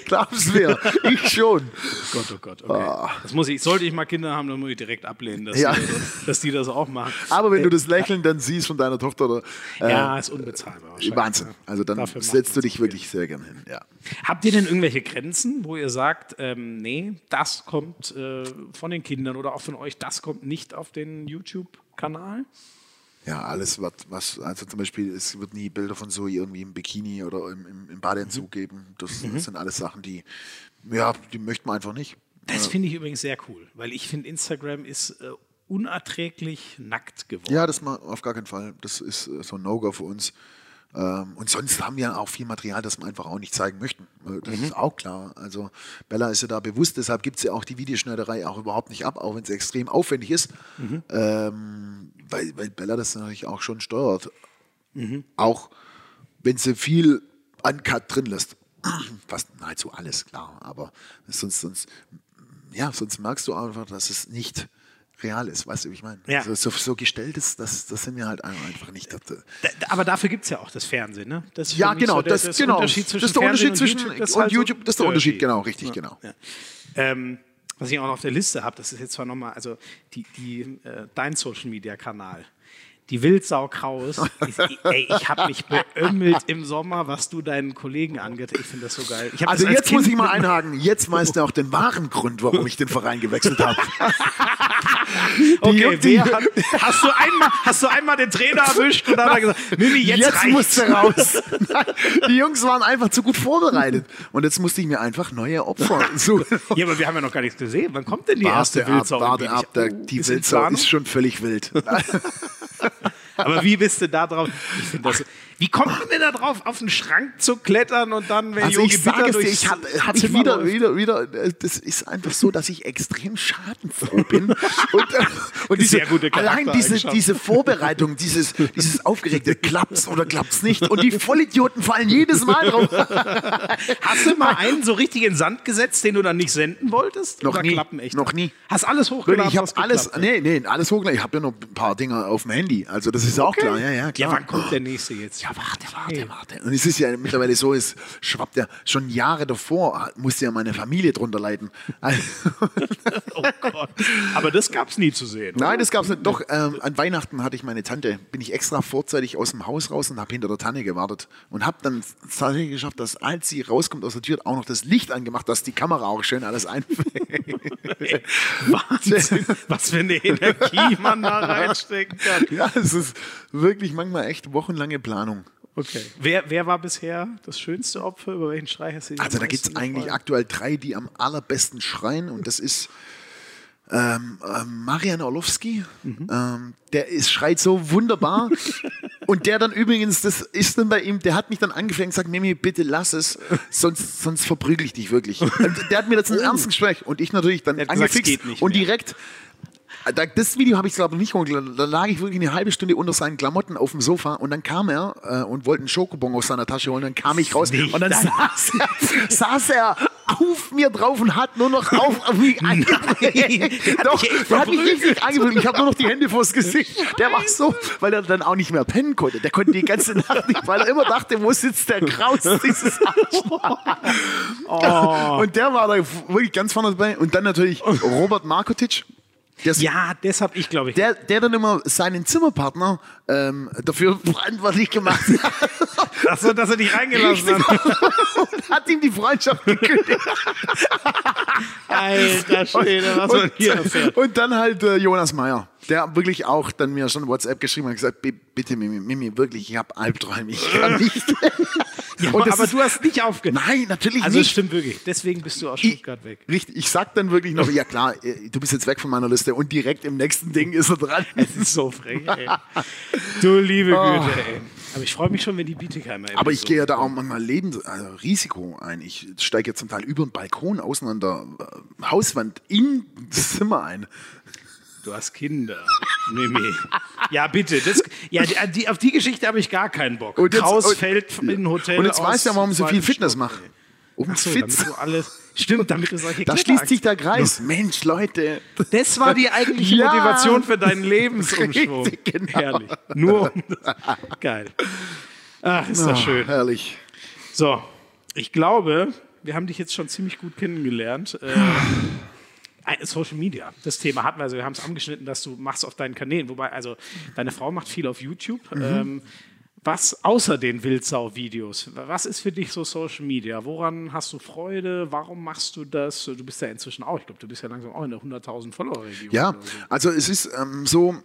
glaub's mir. Ich schon. Gott, oh Gott, okay. Das muss ich, sollte ich mal Kinder haben, dann muss ich direkt ablehnen, dass, Ja. die, das, dass die das auch machen. Aber wenn du das Lächeln dann siehst von deiner Tochter, oder, äh, ja, ist unbezahlbar. Wahnsinn. Also dann setzt du dich wirklich sehr gern hin. Ja. Habt ihr denn irgendwelche Grenzen, wo ihr sagt, ähm, nee, das kommt äh, von den Kindern oder auch von euch, das kommt nicht auf den YouTube-Kanal? Ja, alles, was, was, also zum Beispiel, es wird nie Bilder von Zoe irgendwie im Bikini oder im, im, im Badeanzug Mhm. geben. Das, das sind alles Sachen, die, ja, die möchten wir einfach nicht. Das finde ich übrigens sehr cool, weil ich finde, Instagram ist äh, unerträglich nackt geworden. Ja, das mal auf gar keinen Fall. Das ist äh, so ein No-Go für uns. Ähm, und sonst haben wir auch viel Material, das wir einfach auch nicht zeigen möchten. Äh, Das ist auch klar. Also Bella ist ja da bewusst, deshalb gibt es ja auch die Videoschneiderei auch überhaupt nicht ab, auch wenn es extrem aufwendig ist. Ähm, weil, weil Bella das natürlich auch schon steuert. Auch wenn sie viel Uncut drin lässt. Fast nahezu alles, klar. Aber sonst, sonst, ja, sonst merkst du einfach, dass es nicht real ist. Weißt du, wie ich meine? Ja. So, so, so gestellt ist, das, das sind wir halt einfach nicht. Das, Da- da- Aber dafür gibt es ja auch das Fernsehen, ne? Das ist ja, genau, so der- das, genau. Unterschied zwischen das ist der Fernsehen Unterschied zwischen und YouTube. Das ist und YouTube, das ist der. Unterschied, genau, richtig, genau. Ja. Ähm, was ich auch noch auf der Liste habe, das ist jetzt zwar nochmal, also die, die, äh, dein Social Media Kanal. Die Wildsau Kraus. Ich, ey, ich habe mich beömmelt im Sommer, was du deinen Kollegen angeht. Ich finde das so geil. Also das als jetzt muss Kind ich mal einhaken. Jetzt weißt du auch den wahren Grund, warum ich den Verein gewechselt habe. Okay, wer hat, hast, du einmal, hast du einmal den Trainer erwischt und dann hat er gesagt, Mimi, jetzt, Jetzt, reicht's. musst du raus. Nein, die Jungs waren einfach zu gut vorbereitet. Und jetzt musste ich mir einfach neue Opfer suchen. Ja, aber wir haben ja noch gar nichts gesehen. Wann kommt denn die Warte erste ab, Wildsau? warte ab. Oh, die ist Wildsau ist schon völlig wild. Aber wie bist du da drauf? Ich finde das. Wie kommt man denn da drauf, auf den Schrank zu klettern und dann, wenn Also Yogi ich sage es dir, ich hab- hatte Zimmer wieder, wieder, wieder, äh, das ist einfach so, dass ich extrem schadenfroh bin. Und, äh, und diese, Sehr gute allein diese, diese Vorbereitung, dieses, dieses aufgeregte, klappt's oder klappt's nicht. Und die Vollidioten fallen jedes Mal drauf. Hast du mal einen so richtig in den Sand gesetzt, den du dann nicht senden wolltest? Noch Oder nie. klappen echt? Noch nie. Hast alles hochgeladen? Ich habe alles, nee, nee, alles hochgeladen. Ich habe ja noch ein paar Dinge auf dem Handy. Also das ist auch klar, ja, ja, Ja, klar. wann kommt der nächste jetzt? Ja, warte, warte, warte. Und es ist ja mittlerweile so, es schwappt ja schon Jahre davor, musste ja meine Familie drunter leiden. Oh Gott. Aber das gab es nie zu sehen. oder? Nein, das gab es nicht. Doch, ähm, an Weihnachten hatte ich meine Tante, bin ich extra vorzeitig aus dem Haus raus und habe hinter der Tanne gewartet. Und habe dann tatsächlich geschafft, dass als sie rauskommt aus der Tür, auch noch das Licht angemacht, dass die Kamera auch schön alles einfängt. Wahnsinn, was für eine Energie man da reinstecken kann. ja, es ist wirklich manchmal echt wochenlange Planung. Okay. Wer, wer war bisher das schönste Opfer? Über welchen Schrei hast du dich Also da gibt es eigentlich aktuell drei, die am allerbesten schreien und das ist ähm, ähm, Marian Orlowski. Ähm, der ist, schreit so wunderbar. und der dann übrigens, das ist dann bei ihm, der hat mich dann angefängt und gesagt, Mimi, bitte lass es, sonst, sonst verprügel ich dich wirklich. Und der hat mir das in einem ernsten Gespräch und ich natürlich dann hat gesagt, es angefixt geht nicht und direkt das Video habe ich glaube ich nicht hochgeladen. Da lag ich wirklich eine halbe Stunde unter seinen Klamotten auf dem Sofa und dann kam er äh, und wollte einen Schokobon aus seiner Tasche holen. Dann kam ich raus Nicht und dann saß er, saß er auf mir drauf und hat nur noch auf, auf mich eingeprügelt. Doch, der hat mich richtig angeprügelt. Ich habe nur noch die Hände vors Gesicht. Der war so, weil er dann auch nicht mehr pennen konnte. Der konnte die ganze Nacht nicht, weil er immer dachte, wo sitzt der Kraus? Dieses. Oh. Und der war da wirklich ganz vorne dabei. Und dann natürlich Robert Markotic. Ist Ja, das habe ich, glaube ich. der, der dann immer seinen Zimmerpartner ähm, dafür verantwortlich gemacht hat Achso, dass er dich reingelassen hat. und hat ihm die Freundschaft gekündigt. Alter Schwede, was man hier erfährt. und dann halt äh, Jonas Meyer, der wirklich auch dann mir schon WhatsApp geschrieben hat und gesagt, "Bi- bitte Mimi, Mimi, wirklich, ich habe Albträume, ich kann nicht. Ja, Und das aber ist- du hast nicht aufgehört. Nein, natürlich Also nicht. stimmt wirklich. Deswegen bist du aus Ich, Stuttgart weg. richtig, ich sag dann wirklich noch, ja klar, äh, du bist jetzt weg von meiner Liste und direkt im nächsten Ding ist er dran. Es ist so frech, ey. Du liebe Güte, ey. Aber ich freue mich schon, wenn die Bietigheimer Aber ich so- gehe ja da auch manchmal Leben, also Risiko ein. Ich steige jetzt zum Teil über den Balkon außen an der äh, Hauswand in das Zimmer ein. Du hast Kinder. Mimi. Ja, bitte. Das, ja, die, auf die Geschichte habe ich gar keinen Bock. Und jetzt- Kraus und- fällt in ein Hotel Und jetzt weißt du ja, warum sie viel Fitness ey. Um Ach so, fit. damit du alles. Stimmt, damit du solche Da schließt sich der Kreis. Mensch, Leute. Das war die eigentliche Ja. Motivation für deinen Lebensumschwung. Richtig, genau. Herrlich. Nur um das. Geil. Ach, ist das Ah, schön. Herrlich. So, ich glaube, wir haben dich jetzt schon ziemlich gut kennengelernt. Äh, Social Media, das Thema hatten wir, also wir haben es angeschnitten, dass du machst auf deinen Kanälen, wobei, also deine Frau macht viel auf YouTube. Ähm, was außer den Wildsau-Videos, was ist für dich so Social Media? Woran hast du Freude? Warum machst du das? Du bist ja inzwischen auch, ich glaube, du bist ja langsam auch in der 100.000 Follower-Region. Ja, so. also es ist ähm, so,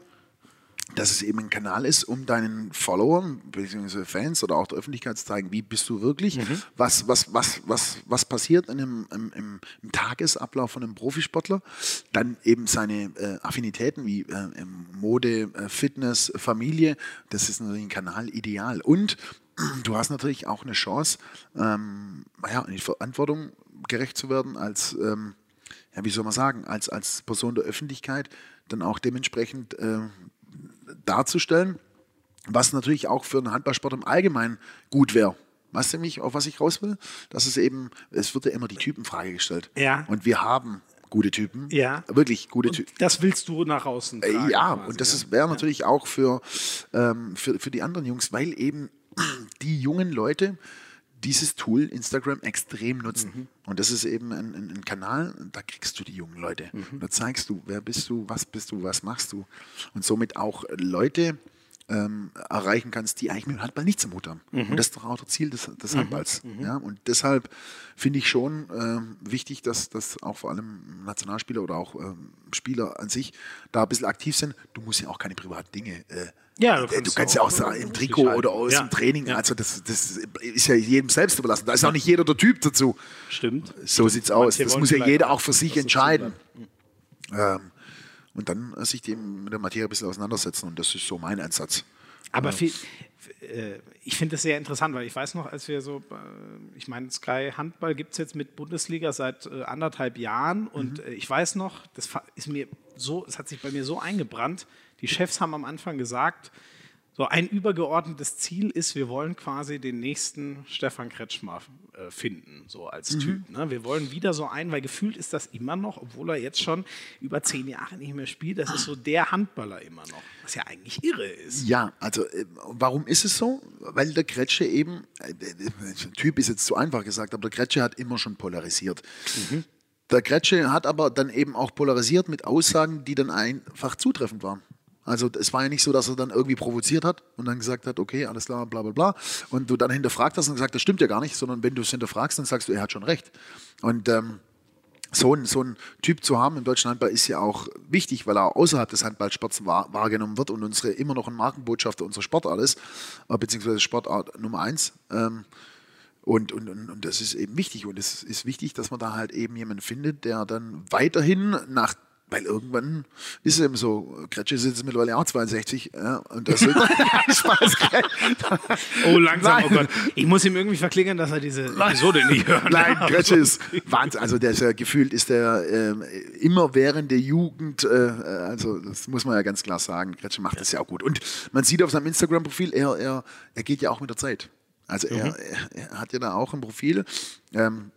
dass es eben ein Kanal ist, um deinen Followern bzw. Fans oder auch der Öffentlichkeit zu zeigen, wie bist du wirklich, was, was, was, was, was passiert in einem, im, im, im Tagesablauf von einem Profisportler, dann eben seine äh, Affinitäten wie äh, Mode, äh, Fitness, Familie, das ist natürlich ein Kanal ideal. Und du hast natürlich auch eine Chance, ähm, ja, in die Verantwortung gerecht zu werden als ähm, ja, wie soll man sagen, als, als Person der Öffentlichkeit dann auch dementsprechend äh, darzustellen, was natürlich auch für den Handballsport im Allgemeinen gut wäre. Weißt du mich, auf was ich raus will? Dass es eben, es wird ja immer die Typenfrage gestellt. Ja. Und wir haben gute Typen. Ja. Wirklich gute Typen. Das willst du nach außen tragen. Äh, Ja, quasi, und das ja? ist- wäre natürlich auch für, ähm, für, für die anderen Jungs, weil eben die jungen Leute dieses Tool Instagram extrem nutzen. Mhm. Und das ist eben ein, ein, ein Kanal, da kriegst du die jungen Leute. Mhm. Da zeigst du, wer bist du, was bist du, was machst du. Und somit auch Leute ähm, erreichen kannst, die eigentlich mit dem Handball nichts am Hut haben. Mhm. Und das ist doch auch das Ziel des, des Handballs. Ja? Und deshalb finde ich schon ähm, wichtig, dass, dass auch vor allem Nationalspieler oder auch ähm, Spieler an sich da ein bisschen aktiv sind. Du musst ja auch keine privaten Dinge. Äh, Ja, du du kannst kannst, auch ja auch sagen, im Trikot halten. oder aus Ja. dem Training. Ja. Also das, das ist ja jedem selbst überlassen. Da ist auch nicht jeder der Typ dazu. Stimmt. So sieht's aus. Manche Das muss ja jeder auch, für sich es entscheiden. so Ähm, und dann äh, sich dem mit der Materie ein bisschen auseinandersetzen. Und das ist so mein Ansatz. Aber viel, f- äh, ich finde das sehr interessant, weil ich weiß noch, als wir so, äh, ich meine, Sky Handball gibt es jetzt mit Bundesliga seit äh, anderthalb Jahren und äh, ich weiß noch, das ist mir so, es hat sich bei mir so eingebrannt. Die Chefs haben am Anfang gesagt, so ein übergeordnetes Ziel ist, wir wollen quasi den nächsten Stefan Kretschmer äh, finden, so als Typ. Ne? Wir wollen wieder so einen, weil gefühlt ist das immer noch, obwohl er jetzt schon über zehn Jahre nicht mehr spielt, das ist so der Handballer immer noch, was ja eigentlich irre ist. Ja, also äh, warum ist es so? Weil der Kretsche eben, äh, der Typ ist jetzt zu einfach gesagt, aber der Kretsche hat immer schon polarisiert. Der Kretsche hat aber dann eben auch polarisiert mit Aussagen, die dann einfach zutreffend waren. Also es war ja nicht so, dass er dann irgendwie provoziert hat und dann gesagt hat, okay, alles klar, bla bla bla. Und du dann hinterfragt hast und gesagt, das stimmt ja gar nicht, sondern wenn du es hinterfragst, dann sagst du, er hat schon recht. Und ähm, so ein, so ein Typ zu haben im deutschen Handball ist ja auch wichtig, weil er außerhalb des Handballsports wahr, wahrgenommen wird und unsere immer noch ein Markenbotschafter unserer Sportart ist, äh, beziehungsweise Sportart Nummer eins. Ähm, und, und, und, und das ist eben wichtig. Und es ist wichtig, dass man da halt eben jemanden findet, der dann weiterhin nach, weil irgendwann ist es eben so, Kretsche ist jetzt mittlerweile auch 62, ja, und das ist Spaß. Oh, langsam, oh Nein. Gott. Ich muss ihm irgendwie verklingern, dass er diese Episode nicht hört. Nein, Kretsche ist Wahnsinn. Also der ist ja gefühlt ist der ähm, immer während der Jugend, äh, also das muss man ja ganz klar sagen, Kretsche macht das ja auch gut. Und man sieht auf seinem Instagram-Profil, er, er, er geht ja auch mit der Zeit. Also er, er, er hat ja da auch ein Profil, ähm,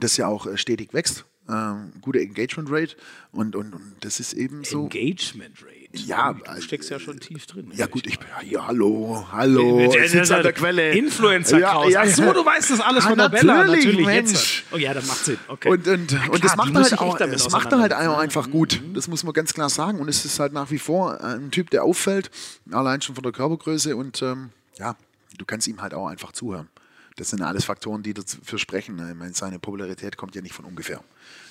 das ja auch äh, stetig wächst. Ähm, gute Engagement Rate und, und, und das ist eben so. Engagement Rate. Ja, du steckst ja schon tief drin. Ja gut, ich bin ja, hallo, hallo, ich sitze an der Quelle. Influencer Ja, Kraus. ja, ja. du weißt das alles Ah, von der Bella. natürlich, Mensch. jetzt. Oh ja, das macht Sinn. Okay. Und, und, Ja, und das klar, macht er halt echt auch, das macht er halt einfach gut. Das muss man ganz klar sagen. Und es ist halt nach wie vor ein Typ, der auffällt, allein schon von der Körpergröße. Und ähm, ja, du kannst ihm halt auch einfach zuhören. Das sind alles Faktoren, die dafür sprechen. Ich meine, seine Popularität kommt ja nicht von ungefähr.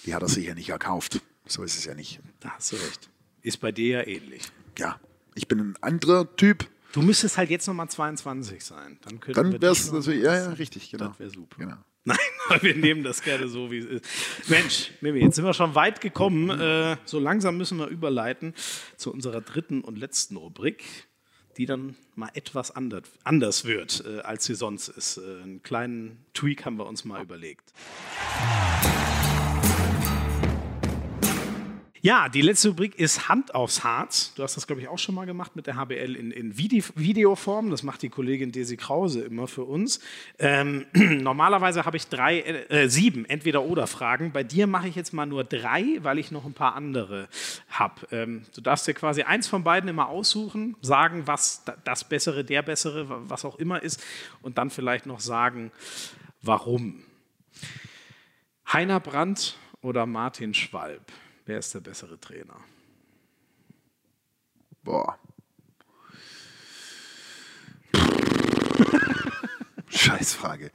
Die hat er sich ja nicht erkauft. So ist es ja nicht. Da hast du recht. Ist bei dir ja ähnlich. Ja, ich bin ein anderer Typ. Du müsstest halt jetzt nochmal 22 sein. Dann, Dann wäre es natürlich, ja, ja, richtig, genau. Das wäre super. Genau. Nein, wir nehmen das gerne so, wie es ist. Mensch, Mimi, jetzt sind wir schon weit gekommen. Äh, so langsam müssen wir überleiten zu unserer dritten und letzten Rubrik, die dann mal etwas anders, wird, äh, als sie sonst ist. Äh, einen kleinen Tweak haben wir uns mal überlegt. Ja, die letzte Rubrik ist Hand aufs Harz. Du hast das, glaube ich, auch schon mal gemacht mit der HBL in, in Vide Videoform. Das macht die Kollegin Desi Krause immer für uns. Ähm, normalerweise habe ich drei, äh, sieben Entweder-Oder-Fragen. Bei dir mache ich jetzt mal nur drei, weil ich noch ein paar andere habe. Ähm, du darfst dir quasi eins von beiden immer aussuchen, sagen, was das Bessere, der Bessere, was auch immer ist, und dann vielleicht noch sagen, warum. Heiner Brandt oder Martin Schwalb? Wer ist der bessere Trainer? Boah. Scheißfrage.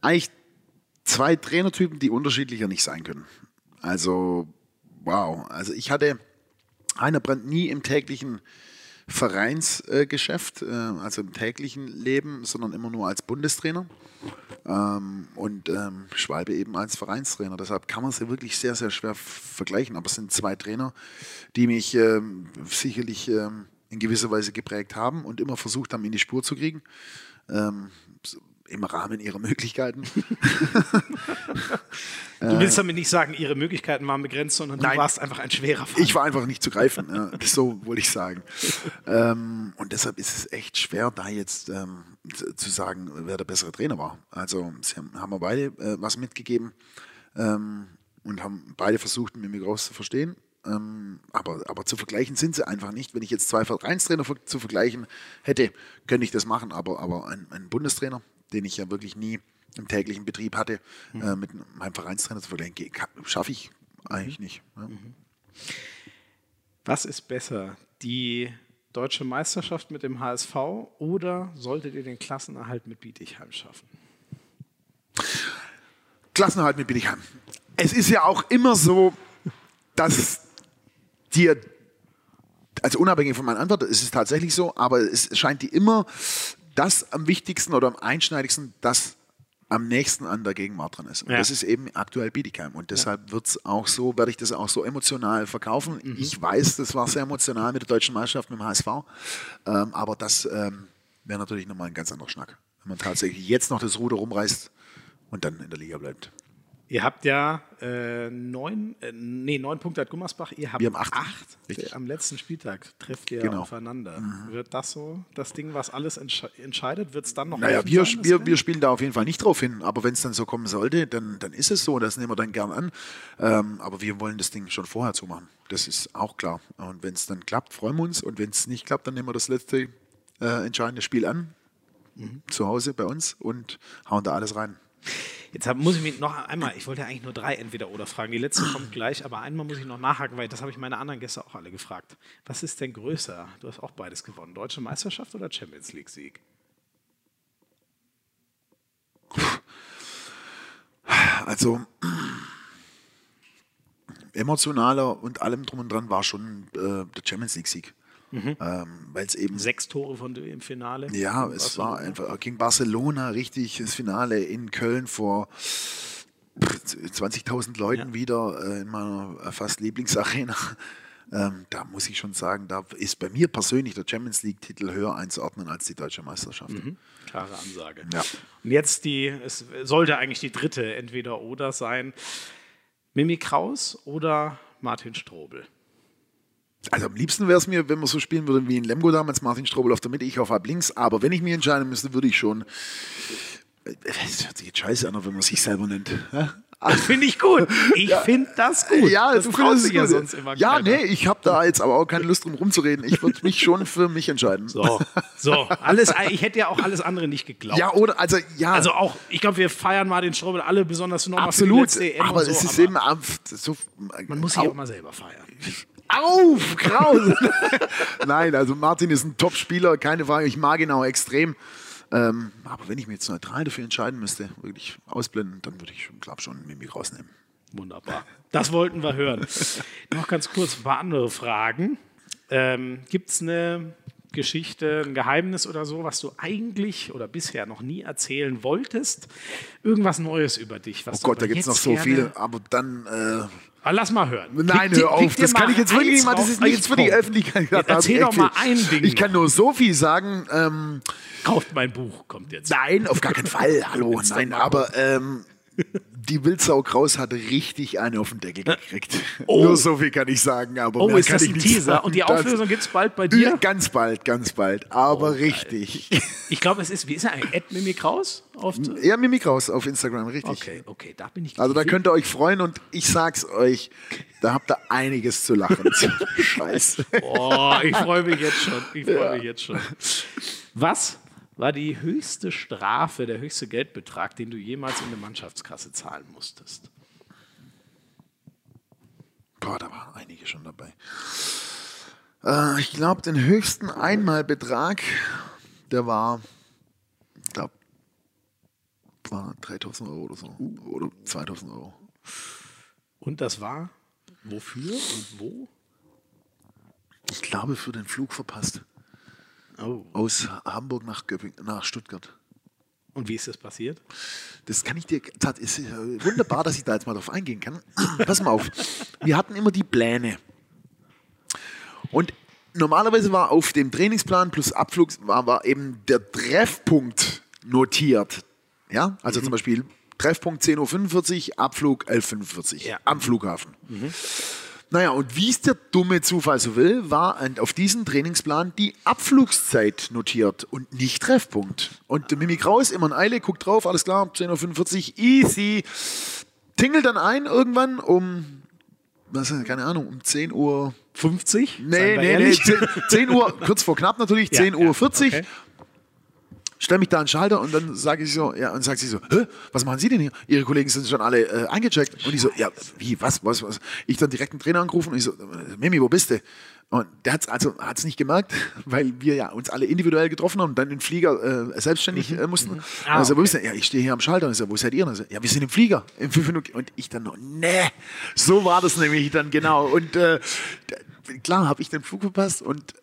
Eigentlich zwei Trainertypen, die unterschiedlicher nicht sein können. Also, wow. Also ich hatte Heiner Brandt nie im täglichen Vereinsgeschäft, äh, also im täglichen Leben, sondern immer nur als Bundestrainer. Ähm, und ähm, Schwalbe eben als Vereinstrainer. Deshalb kann man sie wirklich sehr, sehr schwer vergleichen. Aber es sind zwei Trainer, die mich ähm, sicherlich ähm, in gewisser Weise geprägt haben und immer versucht haben, in die Spur zu kriegen. Im Rahmen ihrer Möglichkeiten. du willst damit nicht sagen, ihre Möglichkeiten waren begrenzt, sondern Nein, du warst einfach ein schwerer Fall. Ich war einfach nicht zu greifen, ja, so wollte ich sagen. Ähm, und deshalb ist es echt schwer, da jetzt ähm, zu sagen, wer der bessere Trainer war. Also sie haben, haben wir beide äh, was mitgegeben ähm, und haben beide versucht, mit mir groß zu verstehen. Ähm, aber, aber zu vergleichen sind sie einfach nicht. Wenn ich jetzt zwei Vereinstrainer zu vergleichen hätte, könnte ich das machen. Aber, aber ein, ein Bundestrainer, den ich ja wirklich nie im täglichen Betrieb hatte, mhm. äh, mit meinem Vereinstrainer zu vergleichen, schaffe ich eigentlich mhm. nicht. Ja. Mhm. Was ist besser, die deutsche Meisterschaft mit dem HSV oder solltet ihr den Klassenerhalt mit Bietigheim schaffen? Klassenerhalt mit Bietigheim. Es ist ja auch immer so, dass dir, also unabhängig von meiner Antwort, ist es tatsächlich so, aber es scheint dir immer das am wichtigsten oder am einschneidigsten, das am nächsten an der Gegenwart dran ist. Und ja. das ist eben aktuell Bietigheim. Und deshalb ja. wird's auch so, werde ich das auch so emotional verkaufen. Mhm. Ich weiß, das war sehr emotional mit der deutschen Meisterschaft, mit dem HSV. Ähm, aber das ähm, wäre natürlich nochmal ein ganz anderer Schnack. Wenn man tatsächlich jetzt noch das Ruder rumreißt und dann in der Liga bleibt. Ihr habt ja äh, neun, äh, nee, neun Punkte hat Gummersbach. Ihr habt Wir haben acht. acht. Am letzten Spieltag trefft ihr genau. aufeinander. Mhm. Wird das so das Ding, was alles entsche entscheidet? Wird es dann noch Naja, wir, sein, wir, wir spielen da auf jeden Fall nicht drauf hin. Aber wenn es dann so kommen sollte, dann, dann ist es so. Das nehmen wir dann gern an. Ähm, aber wir wollen das Ding schon vorher zumachen. Das ist auch klar. Und wenn es dann klappt, freuen wir uns. Und wenn es nicht klappt, dann nehmen wir das letzte äh, entscheidende Spiel an. Mhm. Zu Hause bei uns und hauen da alles rein. Jetzt hab, muss ich mich noch einmal, ich wollte ja eigentlich nur drei Entweder-Oder fragen. Die letzte kommt gleich, aber einmal muss ich noch nachhaken, weil das habe ich meine anderen Gäste auch alle gefragt. Was ist denn größer? Du hast auch beides gewonnen. Deutsche Meisterschaft oder Champions League-Sieg? Also emotionaler und allem drum und dran war schon äh, der Champions League-Sieg. Mhm. Ähm, Weil es eben. Sechs Tore von im Finale. Ja, es war einfach gegen Barcelona richtig das Finale in Köln vor 20.000 Leuten ja. wieder äh, in meiner fast Lieblingsarena. Ähm, da muss ich schon sagen, da ist bei mir persönlich der Champions League-Titel höher einzuordnen als die deutsche Meisterschaft. Mhm. Klare Ansage. Ja. Und jetzt die, es sollte eigentlich die dritte entweder oder sein. Mimi Kraus oder Martin Strobel? Also am liebsten wäre es mir, wenn wir so spielen würden wie in Lemgo damals, Martin Strobel auf der Mitte, ich auf halb links. Aber wenn ich mich entscheiden müsste, würde ich schon. Äh, das hört sich jetzt scheiße an, wenn man sich selber nennt. Das finde ich gut. Ich ja. finde das gut. Ja, das du findest es ja sonst immer Ja, keiner. nee, ich habe da jetzt aber auch keine Lust drum rumzureden. Ich würde mich schon für mich entscheiden. So, so, alles, ich hätte ja auch alles andere nicht geglaubt. Ja, oder, also, ja. Also auch, ich glaube, wir feiern mal den Strobel alle besonders nochmal Absolut, für die letzte aber so, es ist eben so, Man muss sich auch mal selber feiern auf, Krause. Nein, also Martin ist ein Top-Spieler, keine Frage. Ich mag ihn auch extrem. Ähm, aber wenn ich mich jetzt neutral dafür entscheiden müsste, wirklich ausblenden, dann würde ich, glaube schon Mimi rausnehmen. Wunderbar. Das wollten wir hören. Noch ganz kurz ein paar andere Fragen. Ähm, Gibt es eine Geschichte, ein Geheimnis oder so, was du eigentlich oder bisher noch nie erzählen wolltest? Irgendwas Neues über dich? oh Gott, da gibt es noch so viel, aber dann. Äh aber lass mal hören. Nein, hör auf, das kann ich jetzt wirklich nicht mal. Das ist nichts für die Öffentlichkeit. Jetzt erzähl doch mal ein Ding. Ich kann nur so viel sagen. Ähm, Kauft mein Buch, kommt jetzt. Nein, auf gar keinen Fall. Hallo, nein, aber ähm, die Wildsau Kraus hat richtig eine auf den Deckel gekriegt. Nur so viel kann ich sagen. Aber Oh, ist das ein Teaser? sagen. Und die Auflösung gibt es bald bei Ja, dir? ganz bald, ganz bald. Aber richtig. Ich glaube, es ist, wie ist er eigentlich? Ed Mimi Kraus? Auf Ja, Mimik raus auf Instagram, richtig. okay, okay, da bin ich Also da könnt ihr euch freuen und ich sag's euch, da habt ihr einiges zu lachen. Scheiße. Oh, ich freue mich jetzt schon. Ich freue mich jetzt schon. Was war die höchste Strafe, der höchste Geldbetrag, den du jemals in eine Mannschaftskasse zahlen musstest? Boah, da waren einige schon dabei. Äh, ich glaube, den höchsten Einmalbetrag, der war, ich glaube, war 3000 Euro oder so. Oder 2000 Euro. Und das war wofür und wo? Ich glaube, für den Flug verpasst. Oh. Aus Hamburg nach, nach Stuttgart. Und wie ist das passiert? Das kann ich dir. Das ist äh, wunderbar, dass ich da jetzt mal drauf eingehen kann. Pass mal auf. Wir hatten immer die Pläne. Und normalerweise war auf dem Trainingsplan plus Abflug war, war eben der Treffpunkt notiert. Ja, also zum Beispiel Treffpunkt 10.45 Uhr, Abflug 11.45 Uhr Ja. am Flughafen. Naja, und wie es der dumme Zufall so will, war auf diesem Trainingsplan die Abflugszeit notiert und nicht Treffpunkt. Und Mimi Kraus immer in Eile, guckt drauf, alles klar, 10.45 Uhr, easy. Tingelt dann ein irgendwann um, was keine Ahnung, um 10 Uhr. 50? Nee, nee, nee, ehrlich? 10, 10 Uhr, kurz vor knapp natürlich, Ja, 10 Uhr ja, 40. okay. Stell mich da an den Schalter und dann sage ich so, ja, und sagt sie so, Hä, was machen Sie denn hier? Ihre Kollegen sind schon alle äh, eingecheckt. Und ich so, ja, wie, was, was, was? Ich dann direkt einen Trainer angerufen und ich so, äh, Mimi, wo bist du? Und der hat es also hat's nicht gemerkt, weil wir ja uns alle individuell getroffen haben und dann in den Flieger äh, selbstständig äh, mussten. Ah, also, wo bist du? Ja, ich stehe hier am Schalter. Und ich so, wo seid ihr? Und, so, ja, wir sind im Flieger. Im fünf Minuten. Und ich dann noch, nee, so war das nämlich dann genau. Und äh, klar habe ich den Flug verpasst und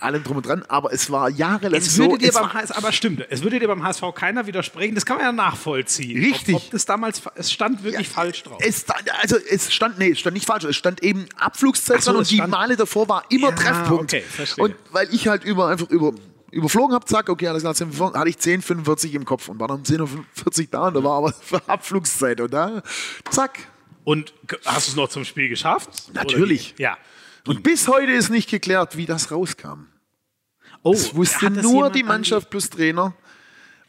allem drum und dran, aber es war jahrelang Es so. würde dir es beim HSV, aber stimmt, es würde dir beim HSV keiner widersprechen. Das kann man ja nachvollziehen. Richtig. Ob, ob das damals, es stand wirklich falsch drauf. Es stand, also es stand, nee, es stand nicht falsch, es stand eben Abflugszeit so, und die Male davor war immer Ja, Treffpunkt. okay, verstehe. Und weil ich halt über einfach über überflogen habe, zack, okay, alles klar, 10, hatte ich 10,45 im Kopf und war dann um 10.45 Uhr da und da war aber Abflugszeit und da, zack. Und hast du es noch zum Spiel geschafft? Natürlich. Ja. Und bis heute ist nicht geklärt, wie das rauskam. Oh, Es wusste das nur die an Mannschaft plus Trainer.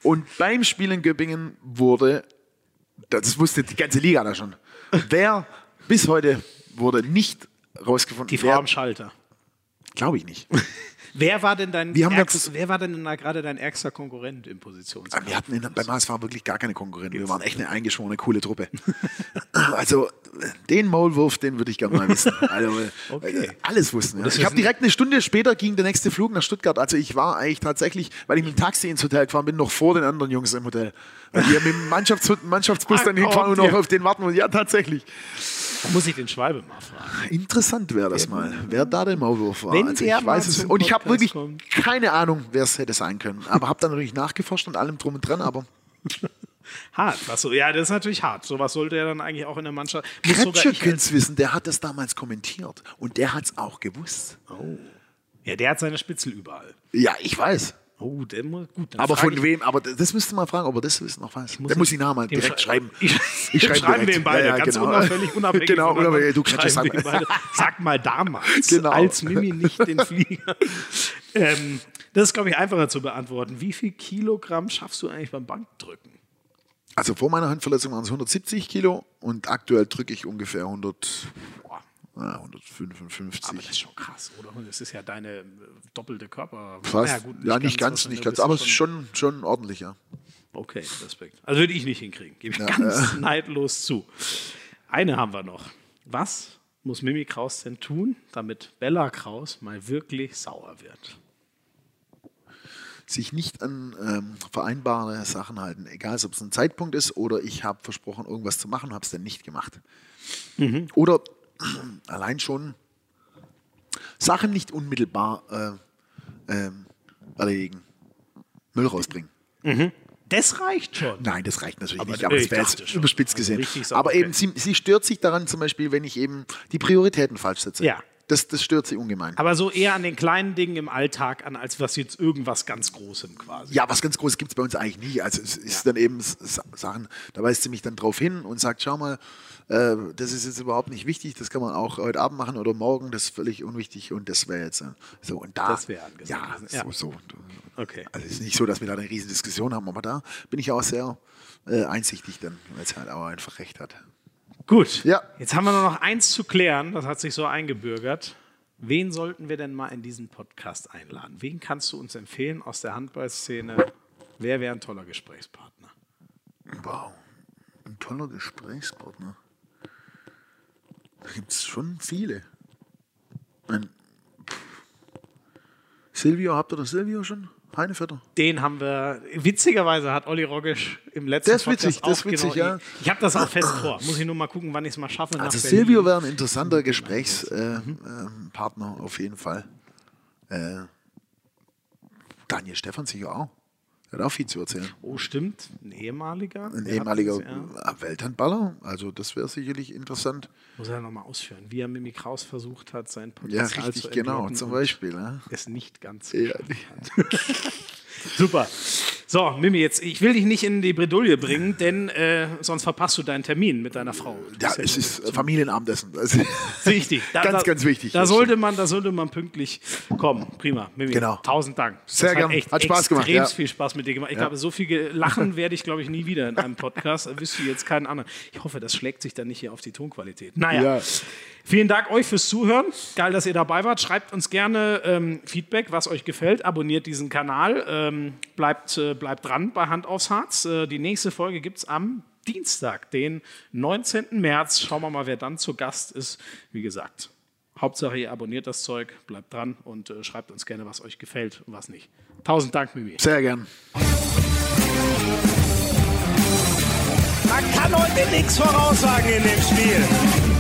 Und beim Spiel in Göppingen wurde, das wusste die ganze Liga da schon, wer bis heute wurde nicht rausgefunden. Die Frau am Schalter. Glaube ich nicht. Wer war denn dein, Wir haben ärgst, wer war denn da gerade dein ärgster Konkurrent im Positionskampf? Wir hatten in, beim HSV wirklich gar keine Konkurrenten. Wir waren echt eine eingeschworene, coole Truppe. also den Maulwurf, den würde ich gerne mal wissen. Also, Okay. äh, Alles wussten. Ja. Ich habe direkt eine Stunde später ging der nächste Flug nach Stuttgart. Also ich war eigentlich tatsächlich, weil ich mit dem Taxi ins Hotel gefahren bin, noch vor den anderen Jungs im Hotel. Weil die mit dem Mannschafts Mannschaftsbus dann Ah, hinfahren und kommt, noch auf den warten. Und ja, tatsächlich. Da muss ich den Schwalbe mal fragen. Interessant wäre das mal, wer da der Maulwurf war. Wenn also ich weiß es. Und ich habe Wirklich kommt. keine Ahnung, wer es hätte sein können. Aber habe dann natürlich nachgeforscht und allem drum und dran. Aber Hart. Was so, ja, das ist natürlich hart. Sowas sollte ja dann eigentlich auch in der Mannschaft. Es wissen, der hat das damals kommentiert. Und der hat es auch gewusst. ja, der hat seine Spitzel überall. Ja, ich weiß. Oh, der muss gut. Aber von ich- wem? Aber das müsste man fragen, ob er das wissen noch weiß. muss der muss ich- ihn mal dem direkt schrei- schreiben. Ich, Ich schreibe schreiben ihn beide, Ja, ja, ganz genau. unauffällig, unabhängig. Genau, unabhängig. Du, Kretscher, Schreiben sag wir ihn mal. beide. Sag mal damals, Genau. als Mimi nicht den Flieger. ähm, das ist, glaube ich, einfacher zu beantworten. Wie viel Kilogramm schaffst du eigentlich beim Bankdrücken? Also vor meiner Handverletzung waren es 170 Kilo und aktuell drücke ich ungefähr 100, Boah, ja, 155. aber das ist schon krass, oder? Das ist ja deine äh, doppelte Körper. Fast. Ja, gut, ja, nicht ganz, wahrscheinlich, nicht ganz, aber es ist schon, schon ordentlich, ja. Okay, Respekt. Also würde ich nicht hinkriegen. Gebe ich Ja, ganz neidlos zu. Eine haben wir noch. Was muss Mimi Kraus denn tun, damit Bella Kraus mal wirklich sauer wird? sich nicht an ähm, vereinbare Sachen halten, egal ob es ein Zeitpunkt ist oder ich habe versprochen, irgendwas zu machen, habe es dann nicht gemacht. Mhm. Oder allein schon Sachen nicht unmittelbar äh, ähm, erledigen, Müll rausbringen. Das reicht schon. Nein, das reicht natürlich Aber nicht, aber das wäre jetzt schon. überspitzt Also gesehen. sauber, aber okay. eben, sie, sie stört sich daran zum Beispiel, wenn ich eben die Prioritäten falsch setze. Ja, Das, das stört sie ungemein. Aber so eher an den kleinen Dingen im Alltag an, als was jetzt irgendwas ganz Großem quasi. Ja, was ganz Großes gibt es bei uns eigentlich nie. Also es ist dann eben Sachen, da weist sie mich dann drauf hin und sagt, schau mal, äh, das ist jetzt überhaupt nicht wichtig, das kann man auch heute Abend machen oder morgen, das ist völlig unwichtig und das wäre jetzt äh, so. Und da, Das wäre angesagt ja, ja. so, so. Okay. Also es ist nicht so, dass wir da eine riesen Diskussion haben, aber da bin ich auch sehr äh, einsichtig dann, weil es halt auch einfach recht hat. Gut. Ja. Jetzt haben wir nur noch eins zu klären, das hat sich so eingebürgert. Wen sollten wir denn mal in diesen Podcast einladen? Wen kannst du uns empfehlen aus der Handballszene? Wer wäre ein toller Gesprächspartner? Wow, ein toller Gesprächspartner. Da gibt es schon viele. Ein. Silvio, habt ihr das Silvio schon? Heinevetter? Den haben wir, witzigerweise hat Olli Roggisch im letzten Der ist witzig, Podcast der ist auch witzig, genau, ja. Ich habe das auch fest vor. Muss ich nur mal gucken, wann ich es mal schaffe. Also Silvio wäre ein interessanter Gesprächspartner äh, ähm, Partner auf jeden Fall. Äh, Daniel Stefan sicher auch. Auch viel zu erzählen. Oh, stimmt. Ein ehemaliger. Ein ehemaliger ja. äh, Welthandballer. Also das wäre sicherlich interessant. Muss er nochmal ausführen, wie er Mimi Kraus versucht hat, sein Ja, Potenzial richtig, zu genau. Zum Beispiel. Ja. Es nicht ganz. Ja, Super. So, Mimi, jetzt, ich will dich nicht in die Bredouille bringen, denn äh, sonst verpasst du deinen Termin mit deiner Frau. ja, Das es ja ist Familienabendessen. Also, wichtig. Da, ganz, ganz wichtig. Da sollte, man, da sollte man pünktlich kommen. Prima. Mimi, Genau. tausend Dank. Sehr Das gern. Echt Hat Spaß gemacht, extrem ja. viel Spaß mit dir gemacht. Ich glaube, so viel lachen werde ich, glaube ich, nie wieder in einem Podcast. Wüsste jetzt keinen anderen. Ich hoffe, das schlägt sich dann nicht hier auf die Tonqualität. Naja. Ja. Vielen Dank euch fürs Zuhören. Geil, dass ihr dabei wart. Schreibt uns gerne ähm, Feedback, was euch gefällt. Abonniert diesen Kanal. Ähm, bleibt, äh, bleibt dran bei Hand aufs Harz. Äh, die nächste Folge gibt es am Dienstag, den 19. März. Schauen wir mal, wer dann zu Gast ist. Wie gesagt, Hauptsache ihr abonniert das Zeug, bleibt dran und äh, schreibt uns gerne, was euch gefällt und was nicht. Tausend Dank, Mimi. Sehr gern. Man kann heute nichts voraussagen in dem Spiel.